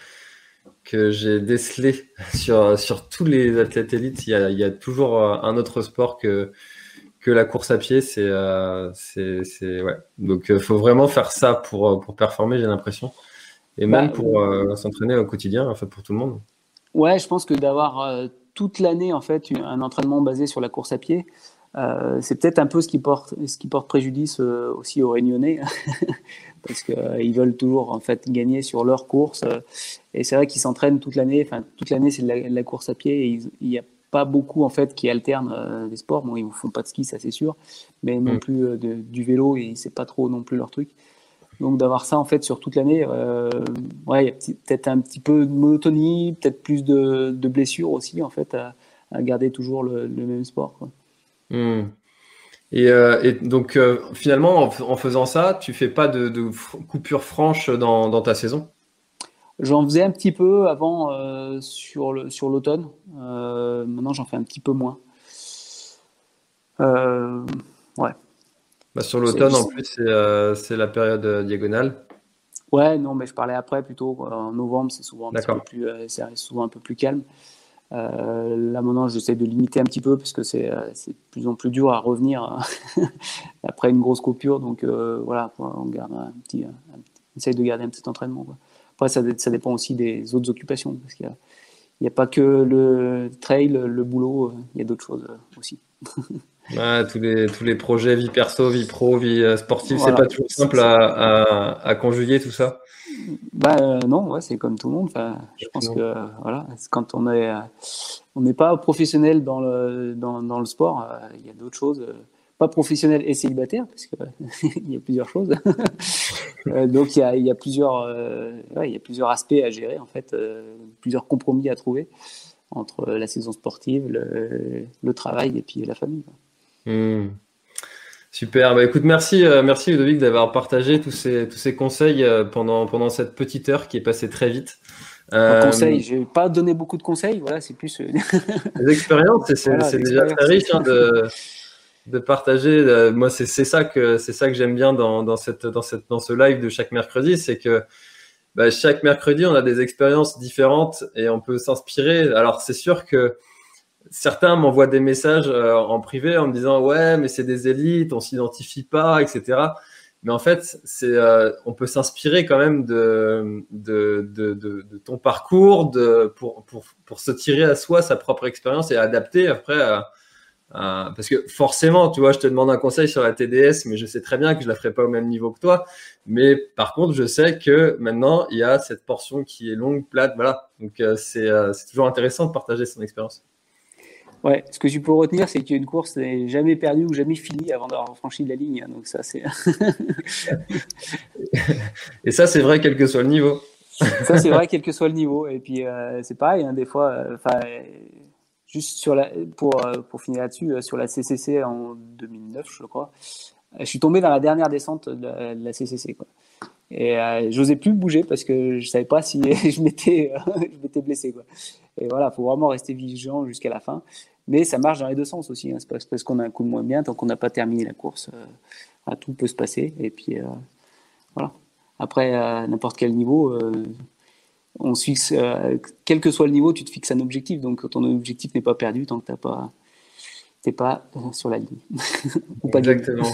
que j'ai décelé sur, sur tous les athlètes élites. Il y, a, il y a toujours euh, un autre sport que, que la course à pied. C'est, euh, ouais. Donc, euh, faut vraiment faire ça pour, pour performer, j'ai l'impression. Et même bah, pour s'entraîner au quotidien, en fait, pour tout le monde. Ouais, je pense que d'avoir toute l'année, en fait, un entraînement basé sur la course à pied, euh, c'est peut-être un peu ce qui porte, ce qui porte préjudice euh, aussi aux Réunionnais, parce qu'ils euh, veulent toujours en fait gagner sur leur course. et c'est vrai qu'ils s'entraînent toute l'année. Enfin, toute l'année c'est de la, course à pied. Et il n'y a pas beaucoup en fait qui alternent des sports. Bon, ils ne font pas de ski, ça c'est sûr, mais non mm. plus du vélo et c'est pas trop non plus leur truc. Donc d'avoir ça en fait sur toute l'année, ouais, il y a peut-être un petit peu de monotonie, peut-être plus de, blessures aussi en fait à, garder toujours le, le même sport. Quoi. Hmm. Euh, et, donc euh, finalement, en, faisant ça, tu fais pas de, coupure franche dans, ta saison? J'en faisais un petit peu avant euh, sur l'automne. maintenant, j'en fais un petit peu moins. Bah, sur l'automne, en plus, c'est la période diagonale. Ouais, non, mais je parlais après plutôt. En novembre, c'est souvent, souvent un peu plus calme. Euh, là maintenant, j'essaie de limiter un petit peu parce que c'est euh, de plus en plus dur à revenir après une grosse coupure. Donc euh, voilà, on garde un petit, essaye de garder un petit entraînement. Après, ça, ça, dépend aussi des autres occupations parce qu'il n'y a, pas que le trail, le boulot, il y a d'autres choses aussi. tous, les, tous les projets vie perso, vie pro, vie sportive, c'est pas toujours simple à, à, conjuguer tout ça. Bah euh, non, ouais, c'est comme tout le monde. Enfin, je pense que voilà, quand on est, euh, on n'est pas professionnel dans le dans, dans le sport, euh, il y a d'autres choses. pas professionnel et célibataire, parce qu'il y a plusieurs choses. donc il y a, y a plusieurs, ouais, il y a plusieurs aspects à gérer en fait, plusieurs compromis à trouver entre la saison sportive, le, le travail et puis la famille. Mmh. Super. Bah, écoute, merci, euh, merci Ludovic d'avoir partagé tous ces, tous ces conseils euh, pendant, pendant cette petite heure qui est passée très vite. Euh, conseils, je n'ai pas donné beaucoup de conseils. Voilà, c'est plus. les expériences, c'est déjà très riche hein, de, de partager. moi, c'est ça que c'est ça que j'aime bien dans, dans, cette, dans, cette, dans ce live de chaque mercredi, c'est que bah, chaque mercredi, on a des expériences différentes et on peut s'inspirer. Alors, c'est sûr que certains m'envoient des messages euh, en privé en me disant ouais mais c'est des élites, on s'identifie pas, etc. Mais en fait, c'est, euh, on peut s'inspirer quand même de, de, de, ton parcours de, pour, pour, pour, se tirer à soi sa propre expérience et adapter après. Parce que forcément, tu vois, je te demande un conseil sur la TDS, mais je sais très bien que je la ferai pas au même niveau que toi. Mais par contre, je sais que maintenant, il y a cette portion qui est longue, plate, voilà. Donc, euh, c'est, c'est toujours intéressant de partager son expérience. Ouais, ce que tu peux retenir, c'est qu'une course n'est jamais perdue ou jamais finie avant d'avoir franchi la ligne. Donc ça, c'est. Et ça, c'est vrai quel que soit le niveau. ça, c'est vrai, quel que soit le niveau. Et puis, c'est pareil, hein, des fois, enfin, juste sur la, pour, pour finir là-dessus, sur la CCC en 2009, je crois, je suis tombé dans la dernière descente de la, CCC. Quoi. Et euh, j'osais plus bouger parce que je savais pas si je m'étais je m'étais blessé quoi. Et voilà, faut vraiment rester vigilant jusqu'à la fin. Mais ça marche dans les deux sens aussi. Hein. C'est parce qu'on a un coup de moins bien tant qu'on n'a pas terminé la course, euh, tout peut se passer. Et puis euh, voilà. Après à n'importe quel niveau, euh, on quel que soit le niveau, tu te fixes un objectif. Donc ton objectif n'est pas perdu tant que t'as pas t'es pas sur la ligne. Exactement.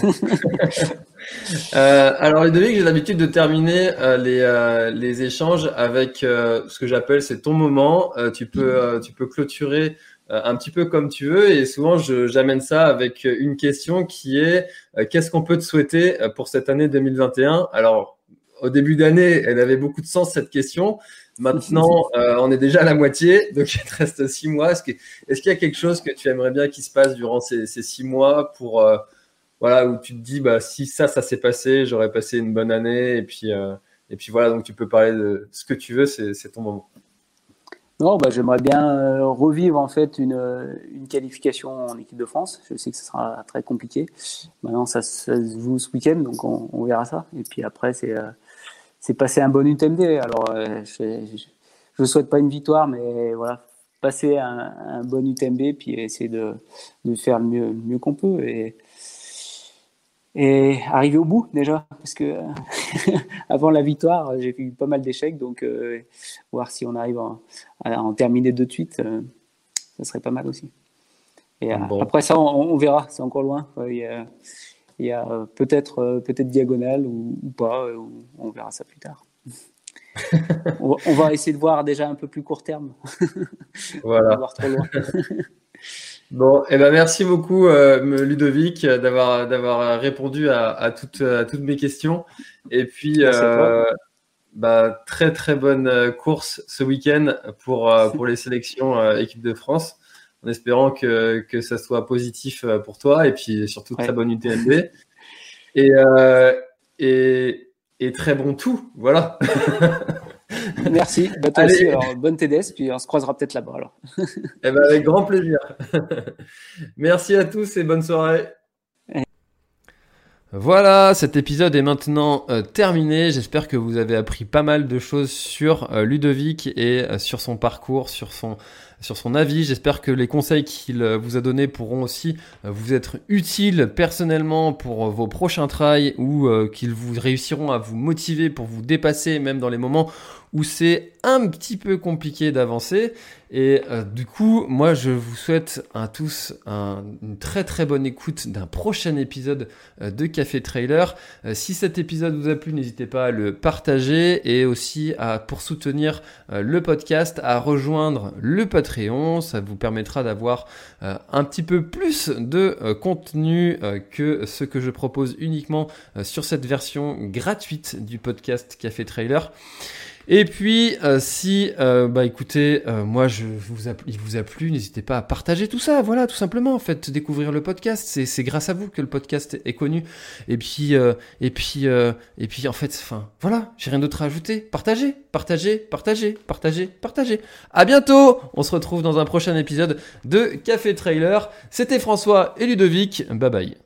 euh, alors Ludovic, j'ai l'habitude de terminer euh, les, euh, les, échanges avec euh, ce que j'appelle c'est ton moment. tu peux tu peux clôturer un petit peu comme tu veux et souvent j'amène ça avec une question qui est qu'est-ce qu'on peut te souhaiter pour cette année 2021 Alors au début d'année, elle avait beaucoup de sens cette question. Maintenant, euh, on est déjà à la moitié, donc il te reste six mois. Est-ce qu'il y a quelque chose que tu aimerais bien qu'il se passe durant ces, six mois pour euh, voilà où tu te dis bah si ça ça s'est passé, j'aurais passé une bonne année et puis euh, et puis voilà donc tu peux parler de ce que tu veux, c'est ton moment. Non, bah, j'aimerais bien revivre en fait une, une, qualification en équipe de France. Je sais que ce sera très compliqué. Maintenant, ça, se joue ce week-end, donc on, on, verra ça. Et puis après, c'est c'est passer un bon UTMB. Alors, euh, je ne souhaite pas une victoire, mais voilà, passer un, bon UTMB, puis essayer de, de faire le mieux, mieux qu'on peut. Et, et arriver au bout déjà, parce que avant la victoire, j'ai eu pas mal d'échecs, donc euh, voir si on arrive à, en terminer de suite, euh, ça serait pas mal aussi. Et après ça, on, verra, c'est encore loin. Il y a euh, peut-être euh, peut-être diagonale ou, pas, euh, on verra ça plus tard. on, va, essayer de voir déjà un peu plus court terme. voilà. voir trop loin. Bon, et eh ben merci beaucoup Ludovic d'avoir d'avoir répondu à, toutes à toutes mes questions. Et puis bah, très très bonne course ce week-end pour pour les sélections équipe de France en espérant que, que ça soit positif euh, pour toi et puis surtout très bonne UTMB. Et, euh, et, et, très bon tout, voilà. Merci. Bah, toi aussi, alors, bonne TDS, puis on se croisera peut-être là-bas alors. eh ben, avec grand plaisir. Merci à tous et bonne soirée. Voilà, cet épisode est maintenant euh, terminé. J'espère que vous avez appris pas mal de choses sur Ludovic et sur son parcours, sur son sur son avis. J'espère que les conseils qu'il euh, vous a donnés pourront aussi euh, vous être utiles personnellement pour euh, vos prochains trails ou qu'ils vous réussiront à vous motiver pour vous dépasser même dans les moments où c'est un petit peu compliqué d'avancer. Et du coup, moi, je vous souhaite à tous une très très bonne écoute d'un prochain épisode de Café Trailer. Si cet épisode vous a plu, n'hésitez pas à le partager et aussi pour soutenir le podcast, à rejoindre le Ça vous permettra d'avoir un petit peu plus de contenu que ce que je propose uniquement sur cette version gratuite du podcast Café Trailer. Et puis, euh, si, euh, bah écoutez, euh, moi, je vous il vous a plu, n'hésitez pas à partager tout ça. Voilà, tout simplement. Faites découvrir le podcast. C'est, c'est grâce à vous que le podcast est connu. Et puis, et puis, et puis, en fait, enfin, voilà, j'ai rien d'autre à ajouter. Partagez, partagez, partagez, partagez, partagez. À bientôt. On se retrouve dans un prochain épisode de Café Trailer. C'était François et Ludovic. Bye bye.